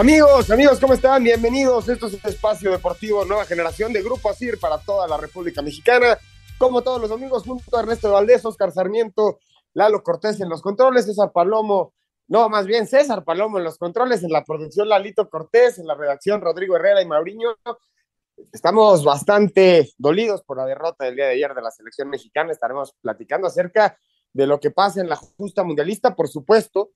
Amigos, amigos, ¿cómo están? Bienvenidos. Esto es el espacio deportivo Nueva Generación de Grupo ASIR para toda la República Mexicana. Como todos los domingos, junto a Ernesto Valdés, Oscar Sarmiento, Lalo Cortés en los controles, César Palomo, no, más bien César Palomo en los controles, en la producción Lalito Cortés, en la redacción Rodrigo Herrera y Mauriño. Estamos bastante dolidos por la derrota del día de ayer de la selección mexicana. Estaremos platicando acerca de lo que pasa en la justa mundialista, por supuesto,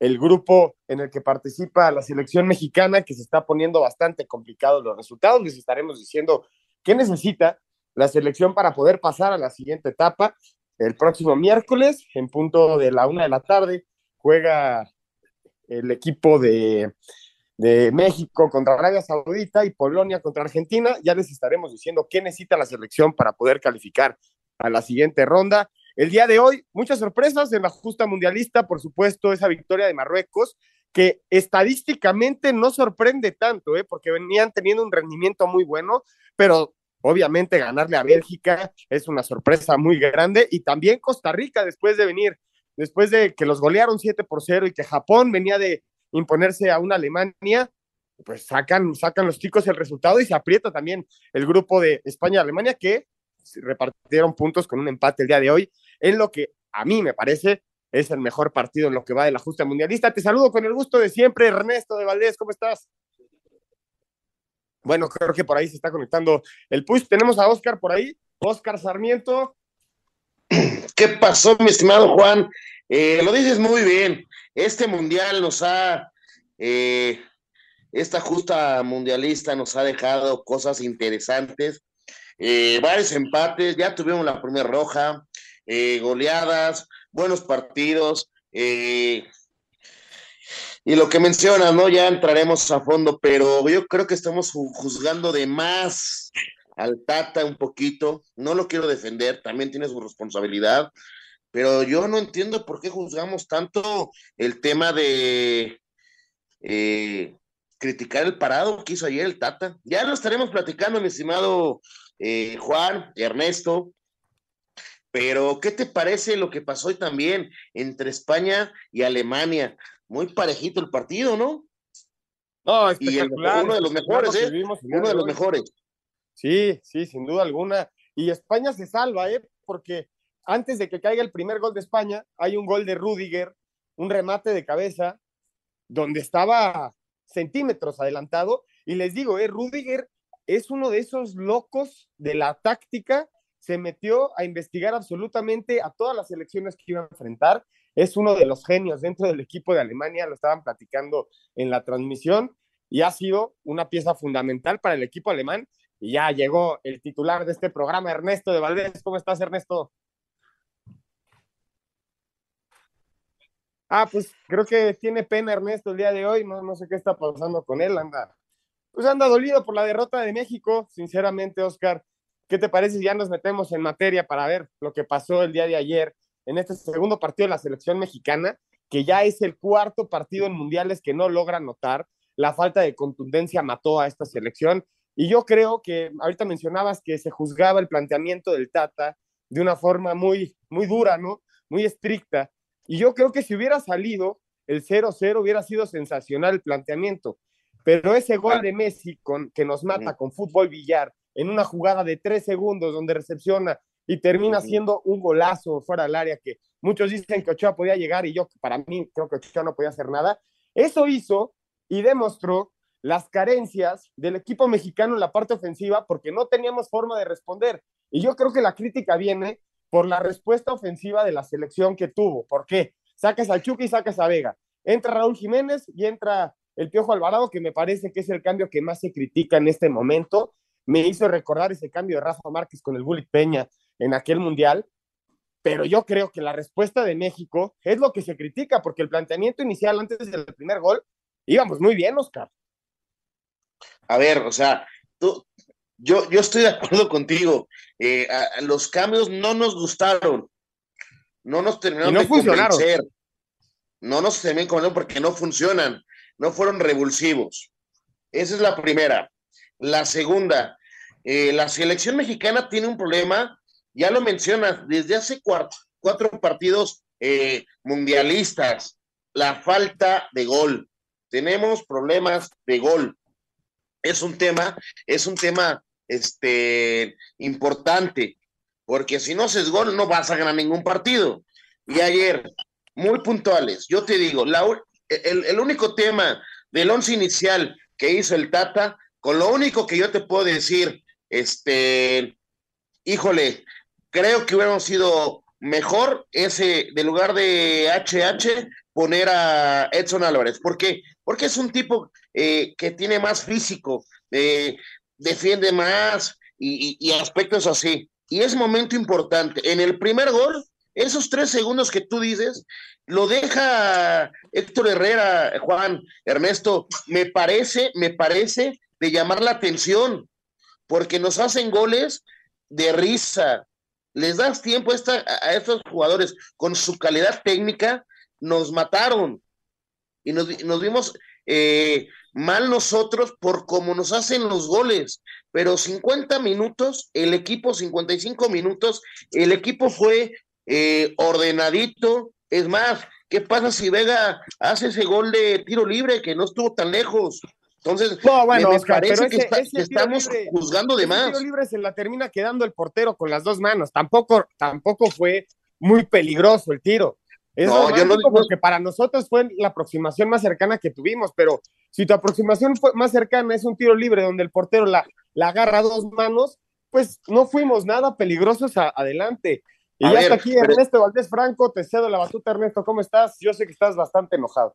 el grupo en el que participa la selección mexicana, que se está poniendo bastante complicado los resultados. Les estaremos diciendo qué necesita la selección para poder pasar a la siguiente etapa. El próximo miércoles, en punto de la una de la tarde, juega el equipo de, de México contra Arabia Saudita y Polonia contra Argentina. Ya les estaremos diciendo qué necesita la selección para poder calificar a la siguiente ronda. El día de hoy, muchas sorpresas en la justa mundialista, por supuesto, esa victoria de Marruecos, que estadísticamente no sorprende tanto, ¿eh? porque venían teniendo un rendimiento muy bueno, pero obviamente ganarle a Bélgica es una sorpresa muy grande, y también Costa Rica después de venir, después de que los golearon 7 por 0 y que Japón venía de imponerse a una Alemania, pues sacan, sacan los chicos el resultado y se aprieta también el grupo de España-Alemania que repartieron puntos con un empate el día de hoy, en lo que a mí me parece es el mejor partido en lo que va de la justa mundialista. Te saludo con el gusto de siempre, Ernesto de Valdés, ¿cómo estás? Bueno, creo que por ahí se está conectando el push. Tenemos a Oscar por ahí, Oscar Sarmiento. ¿Qué pasó, mi estimado Juan? Eh, lo dices muy bien. Este mundial nos ha, eh, esta justa mundialista nos ha dejado cosas interesantes eh, varios empates, ya tuvimos la primera roja, eh, goleadas, buenos partidos. Eh, y lo que mencionas, ¿no? Ya entraremos a fondo, pero yo creo que estamos juzgando de más al Tata un poquito. No lo quiero defender, también tiene su responsabilidad, pero yo no entiendo por qué juzgamos tanto el tema de criticar el parado que hizo ayer el Tata. Ya lo estaremos platicando, mi estimado eh, Juan, Ernesto. Pero, ¿qué te parece lo que pasó hoy también entre España y Alemania? Muy parejito el partido, ¿no? No, espectacular. Y uno de los mejores, ¿eh? Uno de los mejores. Sí, sí, sin duda alguna. Y España se salva, ¿eh? Porque antes de que caiga el primer gol de España, hay un gol de Rudiger, un remate de cabeza, donde estaba centímetros adelantado. Y les digo, ¿eh? Rudiger es uno de esos locos de la táctica, se metió a investigar absolutamente a todas las elecciones que iba a enfrentar, es uno de los genios dentro del equipo de Alemania, lo estaban platicando en la transmisión, y ha sido una pieza fundamental para el equipo alemán. Y ya llegó el titular de este programa, Ernesto de Valdés. ¿Cómo estás, Ernesto? Ah, pues creo que tiene pena Ernesto el día de hoy, no, no sé qué está pasando con él, anda pues anda dolido por la derrota de México, sinceramente, Oscar. ¿Qué te parece si ya nos metemos en materia para ver lo que pasó el día de ayer en este segundo partido de la selección mexicana, que ya es el cuarto partido en mundiales que no logra notar? La falta de contundencia mató a esta selección. Y yo creo que ahorita mencionabas que se juzgaba el planteamiento del Tata de una forma muy, muy dura, ¿no? Muy estricta. Y yo creo que si hubiera salido el 0-0 hubiera sido sensacional el planteamiento. Pero ese gol de Messi con, que nos mata con fútbol billar en una jugada de tres segundos donde recepciona y termina siendo un golazo fuera del área que muchos dicen que Ochoa podía llegar y yo para mí creo que Ochoa no podía hacer nada. Eso hizo y demostró las carencias del equipo mexicano en la parte ofensiva porque no teníamos forma de responder. Y yo creo que la crítica viene por la respuesta ofensiva de la selección que tuvo. ¿Por qué? Sacas al Chucky y sacas a Vega. Entra Raúl Jiménez y entra el Piojo Alvarado, que me parece que es el cambio que más se critica en este momento. Me hizo recordar ese cambio de Rafa Márquez con el Bullet Peña en aquel mundial. Pero yo creo que la respuesta de México es lo que se critica, porque el planteamiento inicial antes del primer gol íbamos muy bien, Oscar. A ver, o sea, tú, yo, yo estoy de acuerdo contigo. Eh, los cambios no nos gustaron. No nos terminaron no de funcionaron. convencer. No nos terminaron porque no funcionan. No fueron revulsivos. Esa es la primera. La segunda, eh, la selección mexicana tiene un problema, ya lo mencionas, desde hace cuatro, cuatro partidos eh, mundialistas, la falta de gol. Tenemos problemas de gol. Es un tema, es un tema este, importante, porque si no haces gol no vas a ganar ningún partido. Y ayer, muy puntuales, yo te digo, el, único tema del once inicial que hizo el Tata, con lo único que yo te puedo decir, este, híjole, creo que hubiéramos sido mejor ese, de lugar de HH, poner a Edson Álvarez. ¿Por qué? Porque es un tipo eh, que tiene más físico, eh, defiende más y, aspectos así. Y es momento importante. En el primer gol, esos tres segundos que tú dices, lo deja Héctor Herrera, Juan, Ernesto, me parece, me parece de llamar la atención, porque nos hacen goles de risa. Les das tiempo a estos jugadores. Con su calidad técnica, nos mataron. Y nos, nos vimos eh, mal nosotros por cómo nos hacen los goles, pero 50 minutos, el equipo 55 minutos, el equipo fue eh, ordenadito, es más, ¿qué pasa si Vega hace ese gol de tiro libre que no estuvo tan lejos? Entonces, bueno, me, parece que, estamos juzgando de más. Tiro libre se la termina quedando el portero con las dos manos. Tampoco, tampoco fue muy peligroso el tiro. Es no, yo no porque para nosotros fue la aproximación más cercana que tuvimos, pero si tu aproximación fue más cercana es un tiro libre donde el portero la, la agarra a dos manos, pues no fuimos nada peligrosos adelante. Y ya está aquí Ernesto Valdés Franco, te cedo la batuta, Ernesto, ¿cómo estás? Yo sé que estás bastante enojado.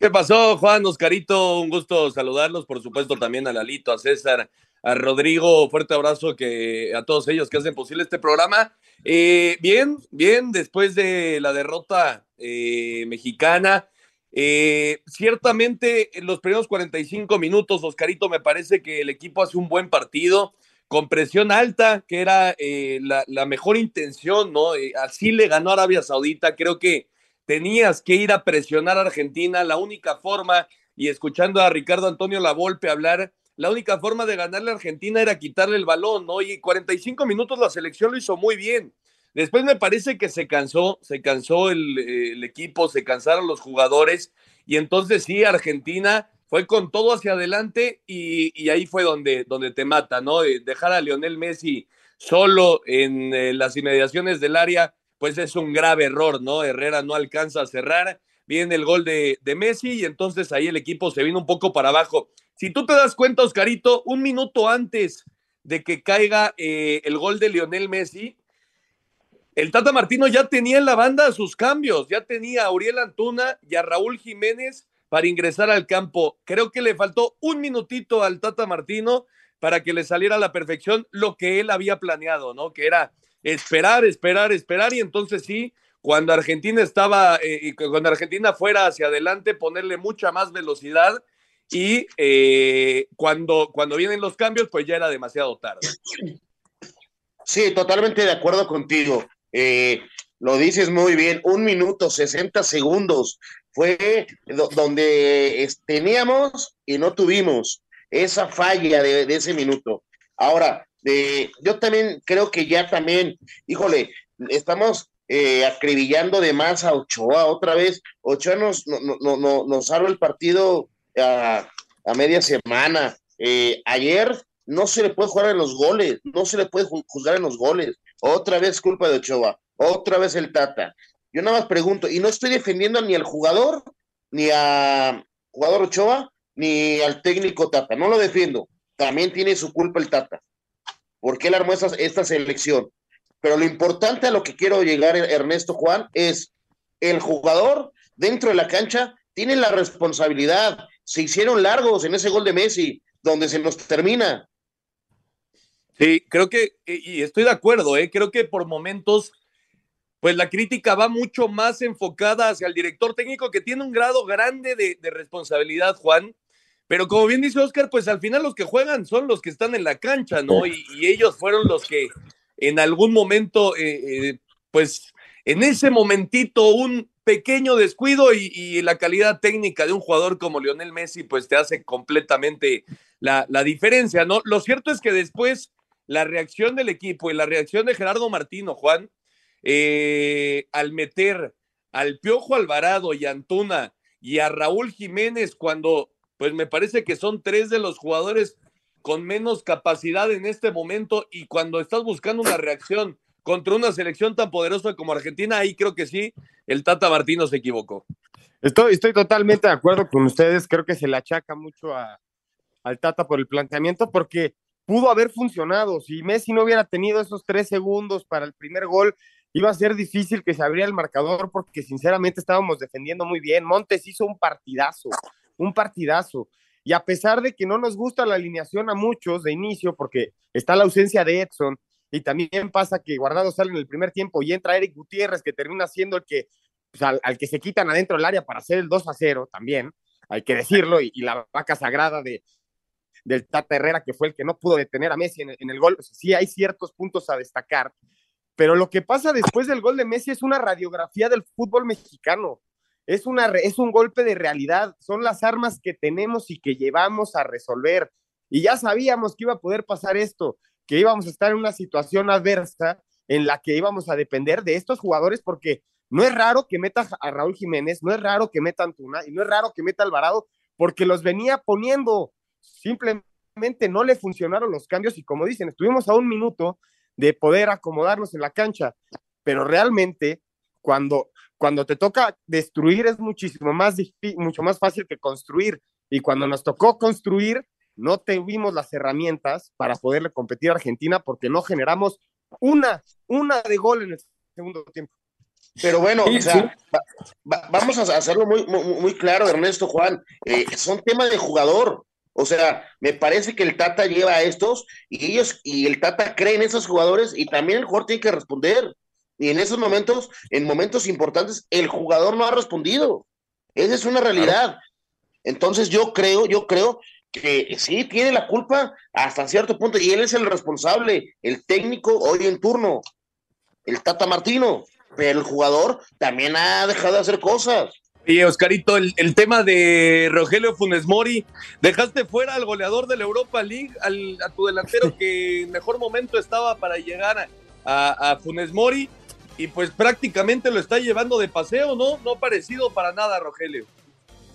¿Qué pasó, Juan, Oscarito? Un gusto saludarlos, por supuesto también a Lalito, a César, a Rodrigo, fuerte abrazo que, a todos ellos que hacen posible este programa. Eh, bien, bien, después de la derrota eh, mexicana, eh, ciertamente en los primeros 45 minutos, Oscarito, me parece que el equipo hace un buen partido, con presión alta, que era la, la, mejor intención, ¿no? así le ganó Arabia Saudita, creo que tenías que ir a presionar a Argentina, la única forma, y escuchando a Ricardo Antonio Lavolpe hablar, la única forma de ganarle a Argentina era quitarle el balón, ¿no? Y 45 minutos la selección lo hizo muy bien. Después me parece que se cansó, se cansó el, equipo, se cansaron los jugadores y entonces sí, Argentina fue con todo hacia adelante y, ahí fue donde, donde te mata, ¿no? Dejar a Lionel Messi solo en eh, las inmediaciones del área, pues es un grave error, ¿no? Herrera no alcanza a cerrar, viene el gol de, Messi y entonces ahí el equipo se vino un poco para abajo. Si tú te das cuenta, Oscarito, un minuto antes de que caiga eh, el gol de Lionel Messi, el Tata Martino ya tenía en la banda sus cambios, ya tenía a Uriel Antuna y a Raúl Jiménez para ingresar al campo. Creo que le faltó un minutito al Tata Martino para que le saliera a la perfección lo que él había planeado, ¿no? Que era esperar, esperar, esperar y entonces sí, cuando Argentina estaba, eh, cuando Argentina fuera hacia adelante, ponerle mucha más velocidad y eh, cuando, cuando vienen los cambios, pues ya era demasiado tarde. Sí, totalmente de acuerdo contigo. Eh, lo dices muy bien, un minuto, 60 segundos fue donde teníamos y no tuvimos esa falla de, ese minuto. Ahora, yo también creo que ya también, híjole, estamos eh, acribillando de más a Ochoa otra vez. Ochoa nos, no, no, nos salva el partido a, media semana. Eh, ayer no se le puede jugar en los goles, no se le puede juzgar en los goles. otra vez culpa de Ochoa, otra vez el Tata. Yo nada más pregunto, y no estoy defendiendo ni al jugador, ni a jugador Ochoa, ni al técnico Tata, no lo defiendo. También tiene su culpa el Tata. ¿Por qué él armó esta selección? Pero lo importante a lo que quiero llegar, Ernesto Juan, es el jugador dentro de la cancha tiene la responsabilidad. Se hicieron largos en ese gol de Messi, donde se nos termina. Sí, creo que, y estoy de acuerdo, ¿eh? creo que por momentos, pues la crítica va mucho más enfocada hacia el director técnico que tiene un grado grande de, responsabilidad, Juan. Pero como bien dice Oscar, pues al final los que juegan son los que están en la cancha, ¿no? Y, ellos fueron los que en algún momento, eh, eh, pues en ese momentito, un pequeño descuido y, la calidad técnica de un jugador como Lionel Messi, pues te hace completamente la, la diferencia, ¿no? Lo cierto es que después la reacción del equipo y la reacción de Gerardo Martino, Juan, eh, al meter al Piojo Alvarado y Antuna y a Raúl Jiménez cuando, pues me parece que son tres de los jugadores con menos capacidad en este momento y cuando estás buscando una reacción contra una selección tan poderosa como Argentina, ahí creo que sí, el Tata Martino se equivocó. Estoy, estoy totalmente de acuerdo con ustedes, creo que se le achaca mucho a, al Tata por el planteamiento, porque pudo haber funcionado. Si Messi no hubiera tenido esos tres segundos para el primer gol, iba a ser difícil que se abriera el marcador porque sinceramente estábamos defendiendo muy bien. Montes hizo un partidazo, un partidazo. Y a pesar de que no nos gusta la alineación a muchos de inicio, porque está la ausencia de Edson, y también pasa que Guardado sale en el primer tiempo y entra Eric Gutiérrez, que termina siendo el que, pues, al, que se quitan adentro del área para hacer el 2 a 0 también, hay que decirlo, y la vaca sagrada de, del Tata Herrera, que fue el que no pudo detener a Messi en el, gol. sí, hay ciertos puntos a destacar, pero lo que pasa después del gol de Messi es una radiografía del fútbol mexicano. Es, una, es un golpe de realidad, son las armas que tenemos y que llevamos a resolver. Y ya sabíamos que iba a poder pasar esto, que íbamos a estar en una situación adversa en la que íbamos a depender de estos jugadores, porque no es raro que meta a Raúl Jiménez, no es raro que meta a Antuna y no es raro que meta a Alvarado, porque los venía poniendo simplemente no le funcionaron los cambios y como dicen, estuvimos a un minuto de poder acomodarnos en la cancha, pero realmente cuando, cuando te toca destruir es muchísimo más mucho más fácil que construir y cuando nos tocó construir no tuvimos las herramientas para poderle competir a Argentina porque no generamos una, una de gol en el segundo tiempo. Pero bueno, o sea, vamos a hacerlo muy, muy, claro, Ernesto Juan. Eh, son temas de jugador. O sea, me parece que el Tata lleva a estos y ellos y el Tata cree en esos jugadores y también el jugador tiene que responder. Y en esos momentos, en momentos importantes, el jugador no ha respondido. Esa es una realidad. Entonces yo creo, yo creo que sí tiene la culpa hasta cierto punto y él es el responsable, el técnico hoy en turno, el Tata Martino, pero el jugador también ha dejado de hacer cosas. Y Oscarito, el, tema de Rogelio Funes Mori, dejaste fuera al goleador de la Europa League, al, a tu delantero que en mejor momento estaba para llegar a, a, Funes Mori, y pues prácticamente lo está llevando de paseo, ¿no? No ha parecido para nada, Rogelio.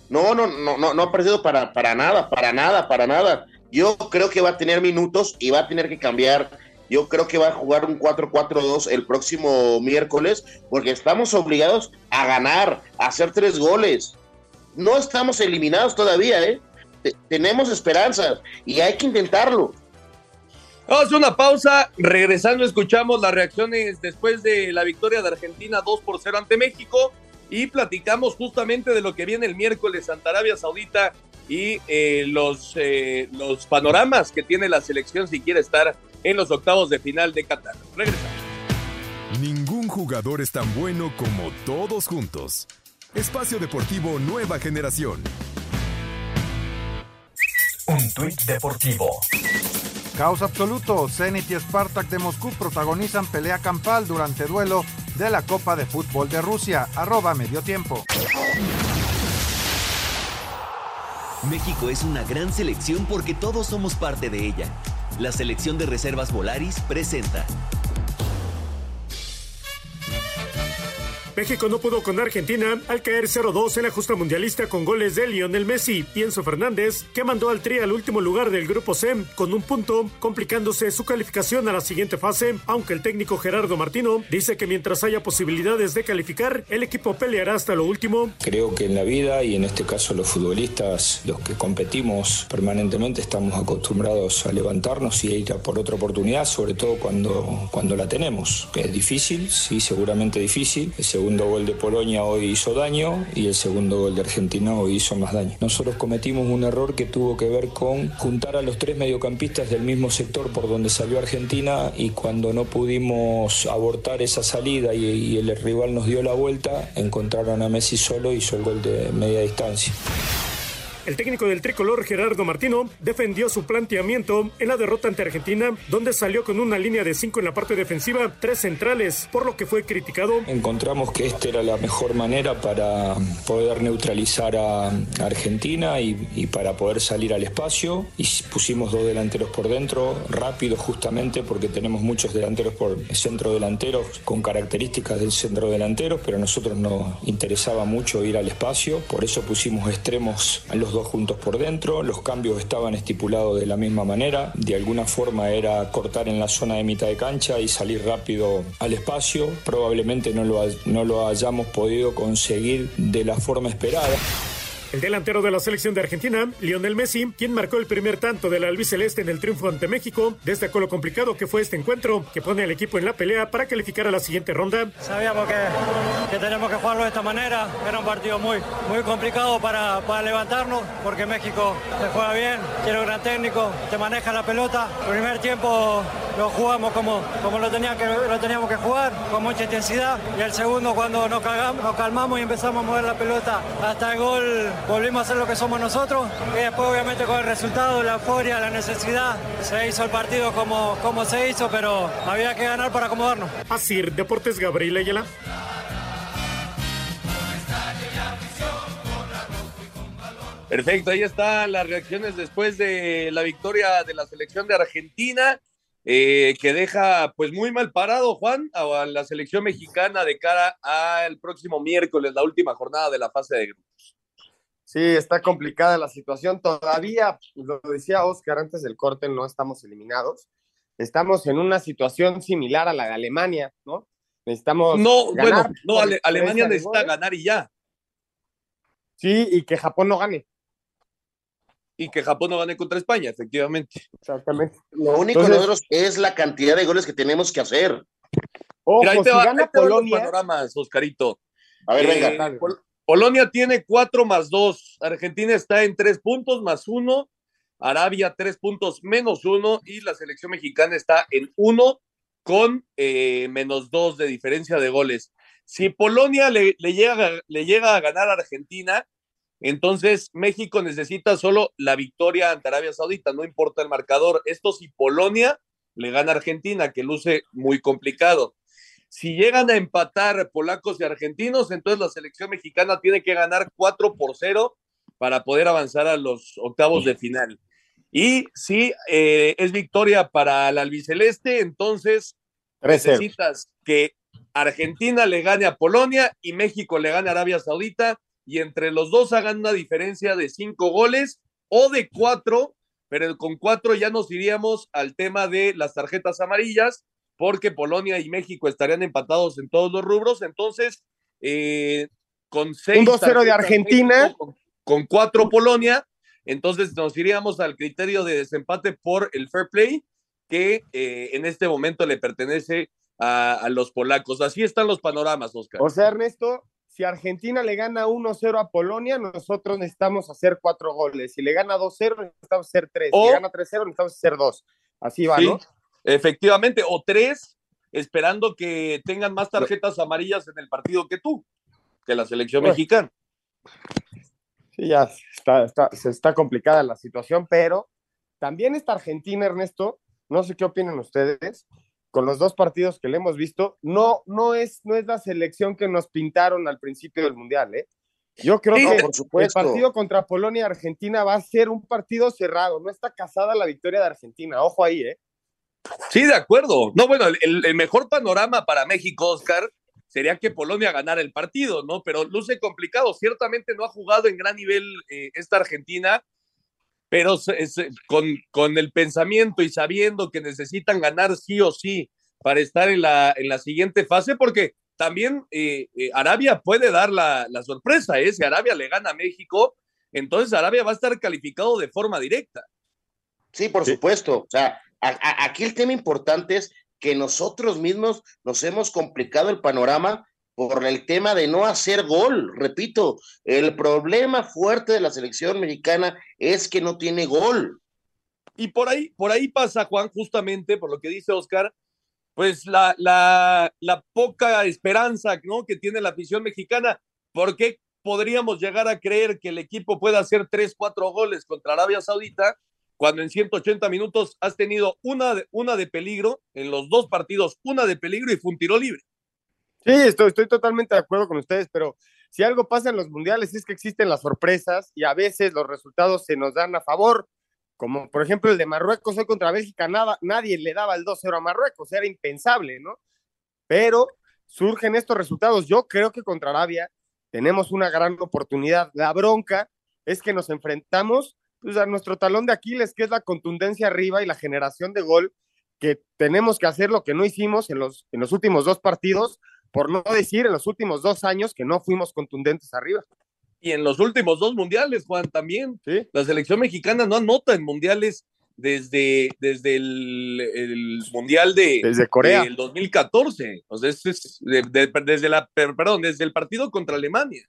No, no, no, no, no ha parecido para, para nada, para nada, para nada. Yo creo que va a tener minutos y va a tener que cambiar yo creo que va a jugar un 4-4-2 el próximo miércoles, porque estamos obligados a ganar, a hacer tres goles. No estamos eliminados todavía, ¿eh? tenemos esperanzas y hay que intentarlo. Vamos a una pausa. Regresando, escuchamos las reacciones después de la victoria de Argentina 2 por 0 ante México y platicamos justamente de lo que viene el miércoles Santa Arabia Saudita y eh, los, eh, los panoramas que tiene la selección si quiere estar en los octavos de final de Qatar. Regresamos. Ningún jugador es tan bueno como todos juntos. Espacio Deportivo Nueva Generación. Un tuit deportivo. Caos absoluto. Zenit y Spartak de Moscú protagonizan pelea campal durante duelo de la Copa de Fútbol de Rusia. Arroba medio tiempo. México es una gran selección porque todos somos parte de ella. La selección de reservas Volaris presenta. México no pudo con Argentina al caer 0-2 en la justa mundialista con goles de Lionel Messi y Enzo Fernández, que mandó al Tri al último lugar del grupo C con un punto, complicándose su calificación a la siguiente fase, aunque el técnico Gerardo Martino dice que mientras haya posibilidades de calificar, el equipo peleará hasta lo último. Creo que en la vida y en este caso los futbolistas, los que competimos permanentemente, estamos acostumbrados a levantarnos y a ir a por otra oportunidad, sobre todo cuando, cuando la tenemos, que es difícil, sí, seguramente difícil segundo gol de Polonia hoy hizo daño y el segundo gol de Argentina hoy hizo más daño. Nosotros cometimos un error que tuvo que ver con juntar a los tres mediocampistas del mismo sector por donde salió Argentina y cuando no pudimos abortar esa salida y, y el rival nos dio la vuelta, encontraron a Messi solo y hizo el gol de media distancia. El técnico del tricolor Gerardo Martino defendió su planteamiento en la derrota ante Argentina, donde salió con una línea de cinco en la parte defensiva, tres centrales, por lo que fue criticado. Encontramos que esta era la mejor manera para poder neutralizar a Argentina y, para poder salir al espacio y pusimos dos delanteros por dentro, rápido justamente porque tenemos muchos delanteros por centro delanteros con características del centro delantero, pero a nosotros nos interesaba mucho ir al espacio, por eso pusimos extremos a los dos juntos por dentro, los cambios estaban estipulados de la misma manera, de alguna forma era cortar en la zona de mitad de cancha y salir rápido al espacio, probablemente no lo, no lo hayamos podido conseguir de la forma esperada. El delantero de la selección de Argentina, Lionel Messi, quien marcó el primer tanto del albiceleste en el triunfo ante México, destacó lo complicado que fue este encuentro, que pone al equipo en la pelea para calificar a la siguiente ronda. Sabíamos que, que tenemos que jugarlo de esta manera, era un partido muy, muy complicado para, para levantarnos, porque México se juega bien, tiene un gran técnico, te maneja la pelota. El primer tiempo lo jugamos como, como lo, teníamos que jugar, con mucha intensidad, y el segundo cuando nos calmamos y empezamos a mover la pelota hasta el gol volvimos a hacer lo que somos nosotros y después obviamente con el resultado, la euforia, la necesidad, se hizo el partido como, como se hizo, pero había que ganar para acomodarnos. Así, Deportes Gabriel Ayala. Perfecto, ahí están las reacciones después de la victoria de la selección de Argentina, eh, que deja pues muy mal parado, Juan, a la selección mexicana de cara al próximo miércoles, la última jornada de la fase de grupos. Sí, está complicada la situación. Todavía, lo decía Oscar antes del corte, no estamos eliminados. Estamos en una situación similar a la de Alemania, ¿no? Necesitamos. No, bueno, no, Ale Alemania necesita ganar y ya. Sí, y que Japón no gane. Y que Japón no gane contra España, efectivamente. Exactamente. Lo único Entonces, nosotros es la cantidad de goles que tenemos que hacer. Ojo, Mira, ahí te si va, gana Polonia. panoramas, Oscarito. A ver, Eh, venga. dale. Pol- Polonia tiene cuatro más dos. Argentina está en tres puntos más uno. Arabia tres puntos menos uno. Y la selección mexicana está en uno con eh, menos dos de diferencia de goles. Si Polonia le, le llega, le llega a ganar a Argentina, entonces México necesita solo la victoria ante Arabia Saudita, no importa el marcador. Esto si Polonia le gana a Argentina, que luce muy complicado. Si llegan a empatar polacos y argentinos, entonces la selección mexicana tiene que ganar 4 por 0 para poder avanzar a los octavos de final. Y si eh, es victoria para el albiceleste, entonces 3-0. necesitas que Argentina le gane a Polonia y México le gane a Arabia Saudita y entre los dos hagan una diferencia de cinco goles o de cuatro, pero con cuatro ya nos iríamos al tema de las tarjetas amarillas porque Polonia y México estarían empatados en todos los rubros, entonces eh, con seis Un 2-0 de Argentina. México, con, con cuatro Polonia, entonces nos iríamos al criterio de desempate por el fair play que eh, en este momento le pertenece a, a, los polacos. Así están los panoramas, Oscar. O sea, Ernesto, si Argentina le gana 1-0 a Polonia, nosotros necesitamos hacer cuatro goles. Si le gana 2-0, necesitamos hacer tres. O- Si le gana 3-0, necesitamos hacer dos. Así va, Sí, ¿no? Efectivamente, o tres, esperando que tengan más tarjetas amarillas en el partido que tú, que la selección Bueno. mexicana. Sí, ya está, está, se está complicada la situación, pero también esta Argentina, Ernesto, no sé qué opinan ustedes, con los dos partidos que le hemos visto, no, no, es, no es la selección que nos pintaron al principio del Mundial, ¿eh? Yo creo Sí, que por supuesto. el partido contra Polonia y Argentina va a ser un partido cerrado, no está casada la victoria de Argentina, ojo ahí, ¿eh? Sí, de acuerdo. No, bueno, el, el mejor panorama para México, Oscar, sería que Polonia ganara el partido, ¿no? Pero luce complicado. Ciertamente no ha jugado en gran nivel eh, esta Argentina, pero con, con, el pensamiento y sabiendo que necesitan ganar sí o sí para estar en la, en la siguiente fase, porque también eh, eh, Arabia puede dar la, la sorpresa, ¿eh? Si Arabia le gana a México, entonces Arabia va a estar calificado de forma directa. Sí, por supuesto. O sea, aquí el tema importante es que nosotros mismos nos hemos complicado el panorama por el tema de no hacer gol. Repito, el problema fuerte de la selección mexicana es que no tiene gol. Y por ahí, por ahí pasa, Juan, justamente por lo que dice Oscar, pues la, la, poca esperanza que tiene la afición mexicana. ¿Por qué podríamos llegar a creer que el equipo pueda hacer tres, cuatro goles contra Arabia Saudita cuando en 180 minutos has tenido una de, una de peligro, en los dos partidos, una de peligro y fue un tiro libre. Sí, estoy, totalmente de acuerdo con ustedes, pero si algo pasa en los mundiales es que existen las sorpresas y a veces los resultados se nos dan a favor, como por ejemplo el de Marruecos hoy contra Bélgica, nada, nadie le daba el 2-0 a Marruecos, era impensable, ¿no? Pero surgen estos resultados. Yo creo que contra Arabia tenemos una gran oportunidad. La bronca es que nos enfrentamos pues, a nuestro talón de Aquiles, que es la contundencia arriba y la generación de gol, que tenemos que hacer lo que no hicimos en los, en los últimos dos partidos, por no decir en los últimos dos años que no fuimos contundentes arriba. Y en los últimos dos mundiales, Juan, también. ¿Sí? La selección mexicana no anota en mundiales desde, desde el, mundial de desde Corea del 2014 o sea, es, desde la perdón desde el partido contra Alemania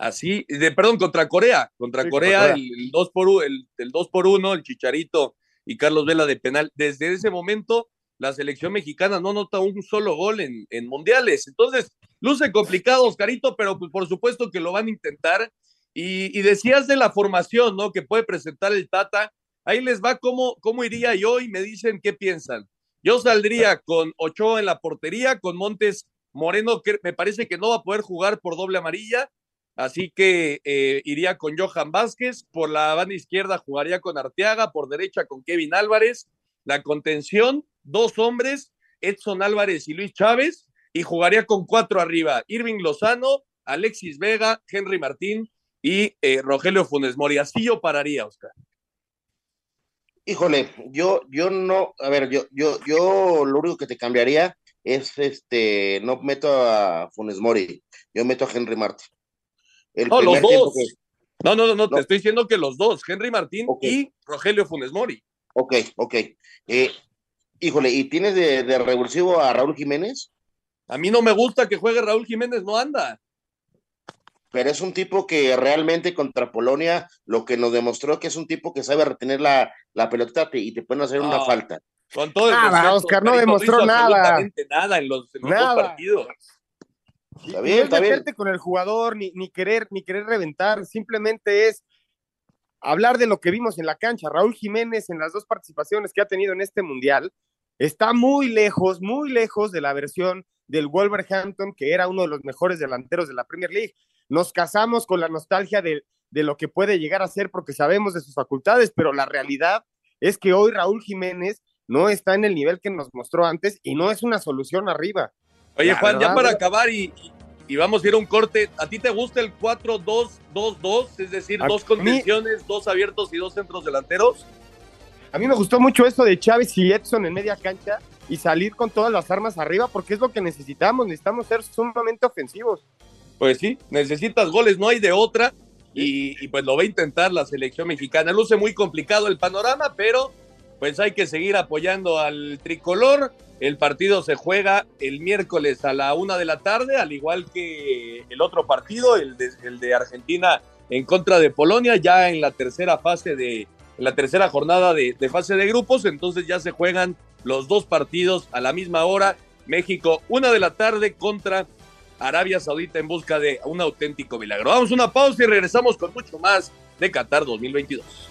así, de, perdón, contra Corea, contra Corea, El, 2 por, el, el 2 por 1, el Chicharito y Carlos Vela de penal. Desde ese momento, la selección mexicana no nota un solo gol en, en mundiales. Entonces, luce complicado, Oscarito, pero pues, por supuesto que lo van a intentar. Y, y, decías de la formación, ¿no? Que puede presentar el Tata. Ahí les va cómo, cómo iría yo y me dicen qué piensan. Yo saldría con Ochoa en la portería, con Montes Moreno, que me parece que no va a poder jugar por doble amarilla, Así que eh, iría con Johan Vázquez, por la banda izquierda jugaría con Arteaga, por derecha con Kevin Álvarez, la contención, dos hombres, Edson Álvarez y Luis Chávez, y jugaría con cuatro arriba, Irving Lozano, Alexis Vega, Henry Martín y eh, Rogelio Funes Mori. Así yo pararía, Oscar. Híjole, yo, yo no, a ver, yo, yo, yo lo único que te cambiaría es este, no meto a Funes Mori, yo meto a Henry Martín no, los dos. No, no, no, te estoy diciendo que los dos, Henry Martín y Rogelio Funes Mori. Ok, ok. Eh, híjole, ¿y tienes de, revulsivo a Raúl Jiménez? A mí no me gusta que juegue Raúl Jiménez, no anda. Pero es un tipo que realmente contra Polonia lo que nos demostró que es un tipo que sabe retener la, la pelota y te pueden hacer una falta. Con todo el nada, Oscar no demostró nada. Nada en los, en los dos partidos. Está bien, no es meterte con el jugador, ni, ni, querer, ni querer reventar, simplemente es hablar de lo que vimos en la cancha. Raúl Jiménez en las dos participaciones que ha tenido en este mundial está muy lejos, muy lejos de la versión del Wolverhampton, que era uno de los mejores delanteros de la Premier League. Nos casamos con la nostalgia de, de lo que puede llegar a ser porque sabemos de sus facultades, pero la realidad es que hoy Raúl Jiménez no está en el nivel que nos mostró antes y no es una solución arriba. Oye, Juan, ya para acabar y, vamos a ir a un corte, ¿a ti te gusta el 4-2-2-2? Es decir, dos condiciones, dos abiertos y dos centros delanteros. A mí me gustó mucho eso de Chávez y Edson en media cancha y salir con todas las armas arriba porque es lo que necesitamos, necesitamos ser sumamente ofensivos. Pues sí, necesitas goles, no hay de otra y, y pues lo va a intentar la selección mexicana. Luce muy complicado el panorama, pero pues hay que seguir apoyando al tricolor. El partido se juega el miércoles a la una de la tarde, al igual que el otro partido, el de, el de Argentina en contra de Polonia, ya en la tercera fase de, la tercera jornada de, de, fase de grupos, entonces ya se juegan los dos partidos a la misma hora. México, una de la tarde contra Arabia Saudita en busca de un auténtico milagro. Vamos a una pausa y regresamos con mucho más de Qatar 2022.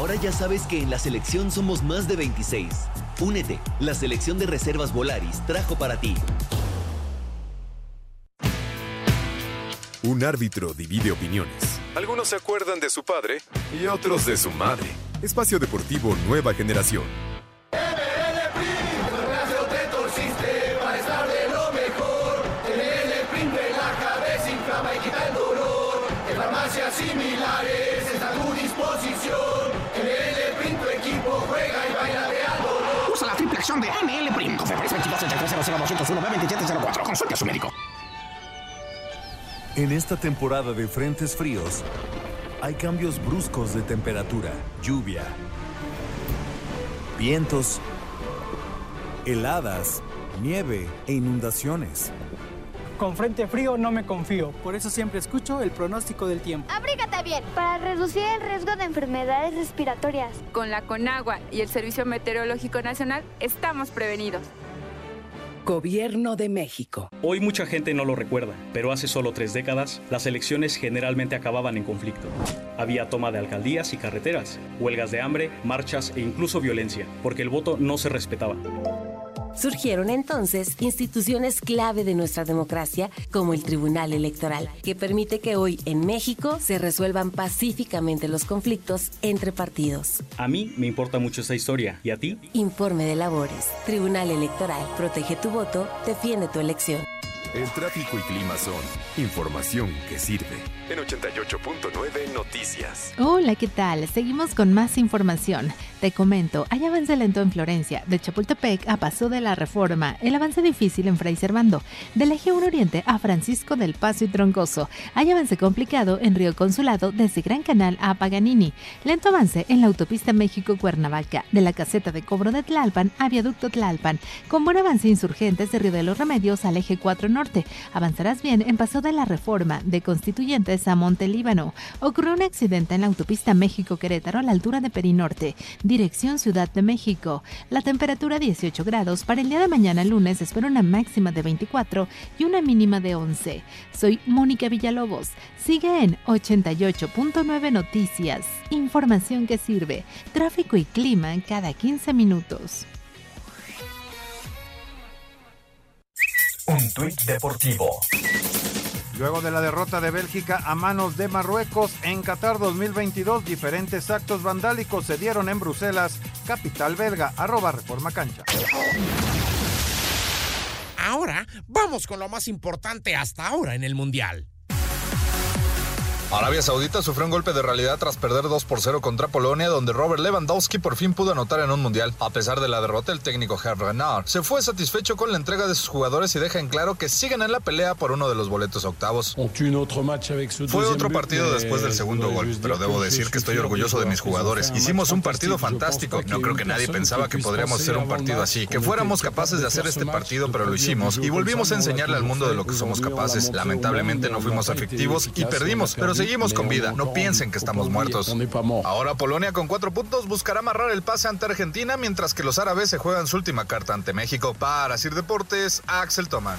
Ahora ya sabes que en la selección somos más de 26. Únete, la selección de reservas Volaris trajo para ti. Un árbitro divide opiniones. Algunos se acuerdan de su padre y otros de su madre. Espacio Deportivo Nueva Generación. Acción de ML Print. Cofepris 22 201 2704 Consulte a su médico. En esta temporada de frentes fríos, hay cambios bruscos de temperatura, lluvia, vientos, heladas, nieve e inundaciones. Con frente frío no me confío, por eso siempre escucho el pronóstico del tiempo. Abrígate bien para reducir el riesgo de enfermedades respiratorias. Con la Conagua y el Servicio Meteorológico Nacional estamos prevenidos. Gobierno de México. Hoy mucha gente no lo recuerda, pero hace solo tres décadas las elecciones generalmente acababan en conflicto. Había toma de alcaldías y carreteras, huelgas de hambre, marchas e incluso violencia, porque el voto no se respetaba. Surgieron entonces instituciones clave de nuestra democracia como el Tribunal Electoral, que permite que hoy en México se resuelvan pacíficamente los conflictos entre partidos. A mí me importa mucho esta historia, ¿y a ti? Informe de labores. Tribunal Electoral. Protege tu voto, defiende tu elección. El tráfico y clima son información que sirve. En 88.9 Noticias. Hola, ¿qué tal? Seguimos con más información. Te comento, hay avance lento en Florencia, de Chapultepec a Paso de la Reforma, el avance difícil en Fray Servando, del Eje 1 Oriente a Francisco del Paso y Troncoso, hay avance complicado en Río Consulado desde Gran Canal a Paganini, lento avance en la autopista México-Cuernavaca, de la caseta de cobro de Tlalpan a Viaducto Tlalpan, con buen avance insurgentes de Río de los Remedios al Eje 4 Norte, avanzarás bien en Paso de la Reforma, de Constituyentes a Monte Líbano, ocurrió un accidente en la autopista México-Querétaro a la altura de Perinorte, dirección Ciudad de México. La temperatura 18 grados. Para el día de mañana lunes espero una máxima de 24 y una mínima de 11. Soy Mónica Villalobos. Sigue en 88.9 Noticias. Información que sirve. Tráfico y clima cada 15 minutos. Un tuit deportivo. Luego de la derrota de Bélgica a manos de Marruecos en Qatar 2022, diferentes actos vandálicos se dieron en Bruselas, capital belga, arroba Reforma Cancha. Ahora vamos con lo más importante hasta ahora en el Mundial. Arabia Saudita sufrió un golpe de realidad tras perder 2 por 0 contra Polonia, donde Robert Lewandowski por fin pudo anotar en un mundial. A pesar de la derrota, el técnico Herr Renard se fue satisfecho con la entrega de sus jugadores y deja en claro que siguen en la pelea por uno de los boletos octavos. Fue otro partido después del segundo gol, pero debo decir que estoy orgulloso de mis jugadores. Hicimos un partido fantástico. No creo que nadie pensaba que podríamos hacer un partido así, que fuéramos capaces de hacer este partido, pero lo hicimos y volvimos a enseñarle al mundo de lo que somos capaces. Lamentablemente no fuimos efectivos y perdimos, pero seguimos con vida. No piensen que estamos muertos. Ahora Polonia con cuatro puntos buscará amarrar el pase ante Argentina, mientras que los árabes se juegan su última carta ante México. Para Sir Deportes, Axel Toman.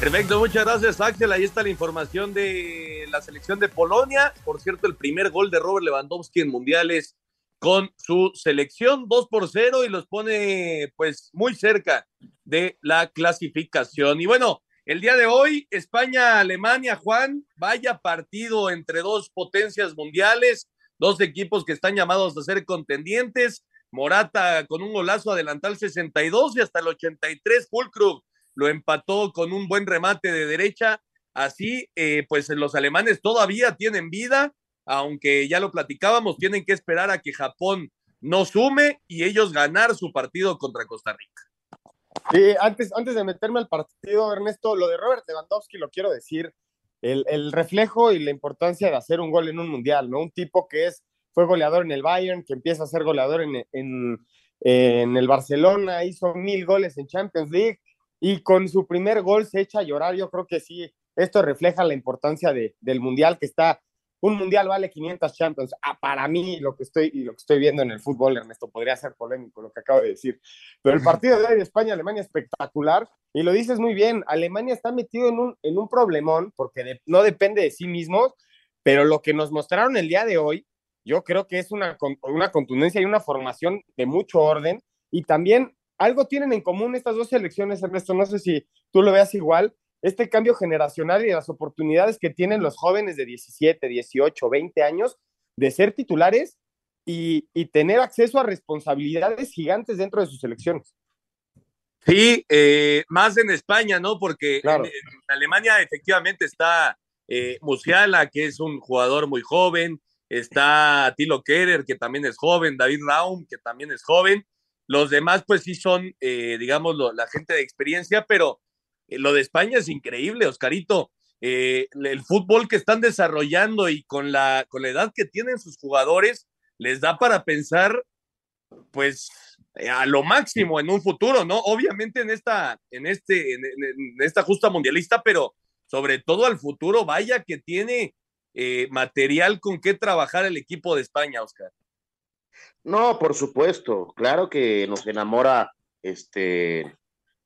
Perfecto, muchas gracias Axel. Ahí está la información de la selección de Polonia. Por cierto, el primer gol de Robert Lewandowski en mundiales con su selección 2 por 0 y los pone pues muy cerca de la clasificación. Y bueno, el día de hoy, España-Alemania, Juan, vaya partido entre dos potencias mundiales, dos equipos que están llamados a ser contendientes. Morata con un golazo adelantal 62 y hasta el 83 Fulkrug lo empató con un buen remate de derecha. Así, eh, pues los alemanes todavía tienen vida aunque ya lo platicábamos, tienen que esperar a que Japón no sume y ellos ganar su partido contra Costa Rica. Sí, antes, antes de meterme al partido, Ernesto, lo de Robert Lewandowski lo quiero decir, el, el, reflejo y la importancia de hacer un gol en un mundial, ¿no? Un tipo que es, fue goleador en el Bayern, que empieza a ser goleador en, en, en el Barcelona, hizo mil goles en Champions League y con su primer gol se echa a llorar. Yo creo que sí, esto refleja la importancia de, del mundial que está un mundial vale 500 Champions. Ah, para mí, lo que, estoy, y lo que estoy viendo en el fútbol, Ernesto, podría ser polémico lo que acabo de decir. Pero el partido de hoy de España-Alemania espectacular. Y lo dices muy bien, Alemania está metido en un, en un problemón porque no depende de sí mismos, pero lo que nos mostraron el día de hoy, yo creo que es una, una contundencia y una formación de mucho orden. Y también algo tienen en común estas dos selecciones, Ernesto, no sé si tú lo veas igual, este cambio generacional y las oportunidades que tienen los jóvenes de 17, 18, 20 años de ser titulares y, y tener acceso a responsabilidades gigantes dentro de sus selecciones. Sí, eh, más en España, ¿no? Porque en, en Alemania efectivamente está eh, Musiala, que es un jugador muy joven, está Tilo Kerer, que también es joven, David Raum, que también es joven. Los demás, pues sí son, eh, digamos, lo- la gente de experiencia, pero lo de España es increíble, Oscarito. Eh, el fútbol que están desarrollando y con la, con la edad que tienen sus jugadores, les da para pensar, pues, a lo máximo en un futuro, ¿no? Obviamente en esta, en este, esta justa mundialista, pero sobre todo al futuro, vaya que tiene eh, material con qué trabajar el equipo de España, Oscar. No, por supuesto, claro que nos enamora este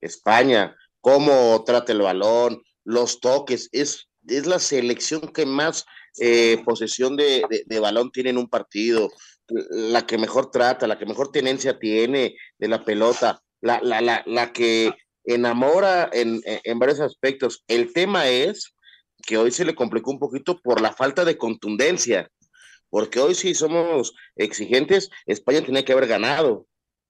España, cómo trata el balón, los toques, es, es la selección que más eh, posesión de, de- de balón tiene en un partido, la que mejor trata, la que mejor tenencia tiene de la pelota, la, la, la, la que enamora en, en- varios aspectos. El tema es que hoy se le complicó un poquito por la falta de contundencia porque hoy sí somos exigentes, España tenía que haber ganado,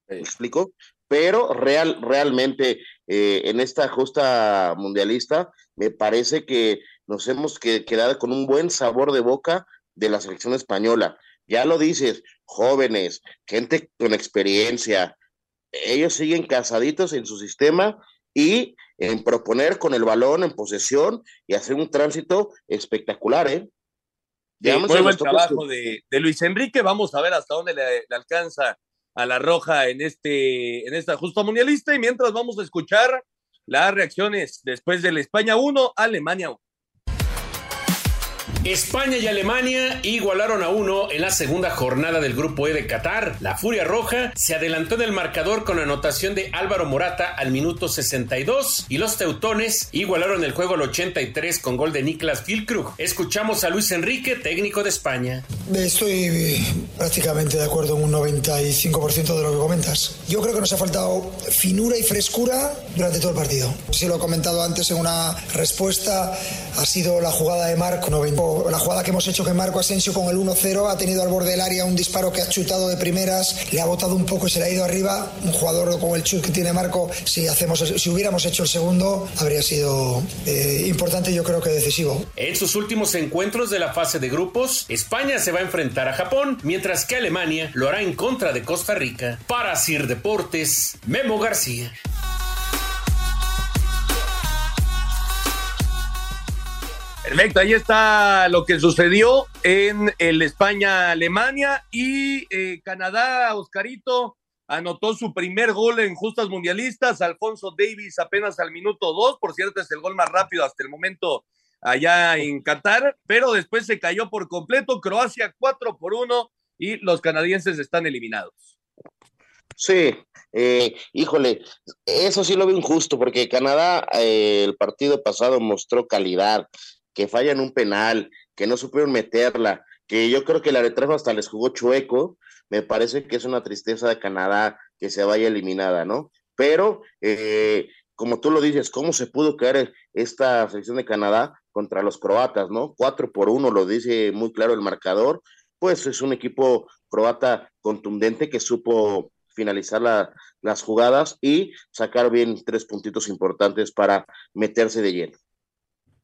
¿me explico? Pero real, realmente eh, en esta justa mundialista me parece que nos hemos que- quedado con un buen sabor de boca de la selección española. Ya lo dices, jóvenes, gente con experiencia, ellos siguen casaditos en su sistema y en proponer con el balón en posesión y hacer un tránsito espectacular, ¿eh? Sí, muy buen trabajo de, de Luis Enrique. Vamos a ver hasta dónde le, le alcanza a la Roja en, este, en esta justa mundialista. Y mientras vamos a escuchar las reacciones después del España 1, Alemania 1. España y Alemania igualaron a uno en la segunda jornada del Grupo E de Qatar. La Furia Roja se adelantó en el marcador con anotación de Álvaro Morata al minuto 62 y los teutones igualaron el juego al 83 con gol de Niklas Füllkrug. Escuchamos a Luis Enrique, técnico de España. Estoy prácticamente de acuerdo en un 95% de lo que comentas. Yo creo que nos ha faltado finura y frescura durante todo el partido. Si lo he comentado antes en una respuesta, ha sido la jugada de Marco, 90 la jugada que hemos hecho que Marco Asensio con el 1-0 ha tenido al borde del área un disparo que ha chutado de primeras, le ha botado un poco y se le ha ido arriba. Un jugador con el chut que tiene Marco, si, hacemos, si hubiéramos hecho el segundo, habría sido eh, importante yo creo que decisivo. En sus últimos encuentros de la fase de grupos, España se va a enfrentar a Japón, mientras que Alemania lo hará en contra de Costa Rica. Para Sir Deportes, Memo García. Perfecto, ahí está lo que sucedió en el España-Alemania y eh, Canadá, Oscarito, anotó su primer gol en justas mundialistas. Alfonso Davis apenas al minuto dos, por cierto, es el gol más rápido hasta el momento allá en Qatar, pero después se cayó por completo. Croacia 4 por 1 y los canadienses están eliminados. Sí, eh, híjole, eso sí lo veo injusto, porque Canadá eh, el partido pasado mostró calidad, que fallan un penal, que no supieron meterla, que yo creo que el arbitraje hasta les jugó chueco, me parece que es una tristeza de Canadá que se vaya eliminada, ¿no? Pero, eh, como tú lo dices, ¿cómo se pudo caer esta selección de Canadá contra los croatas, ¿no? Cuatro por uno, lo dice muy claro el marcador, pues es un equipo croata contundente que supo finalizar la, las jugadas y sacar bien tres puntitos importantes para meterse de lleno.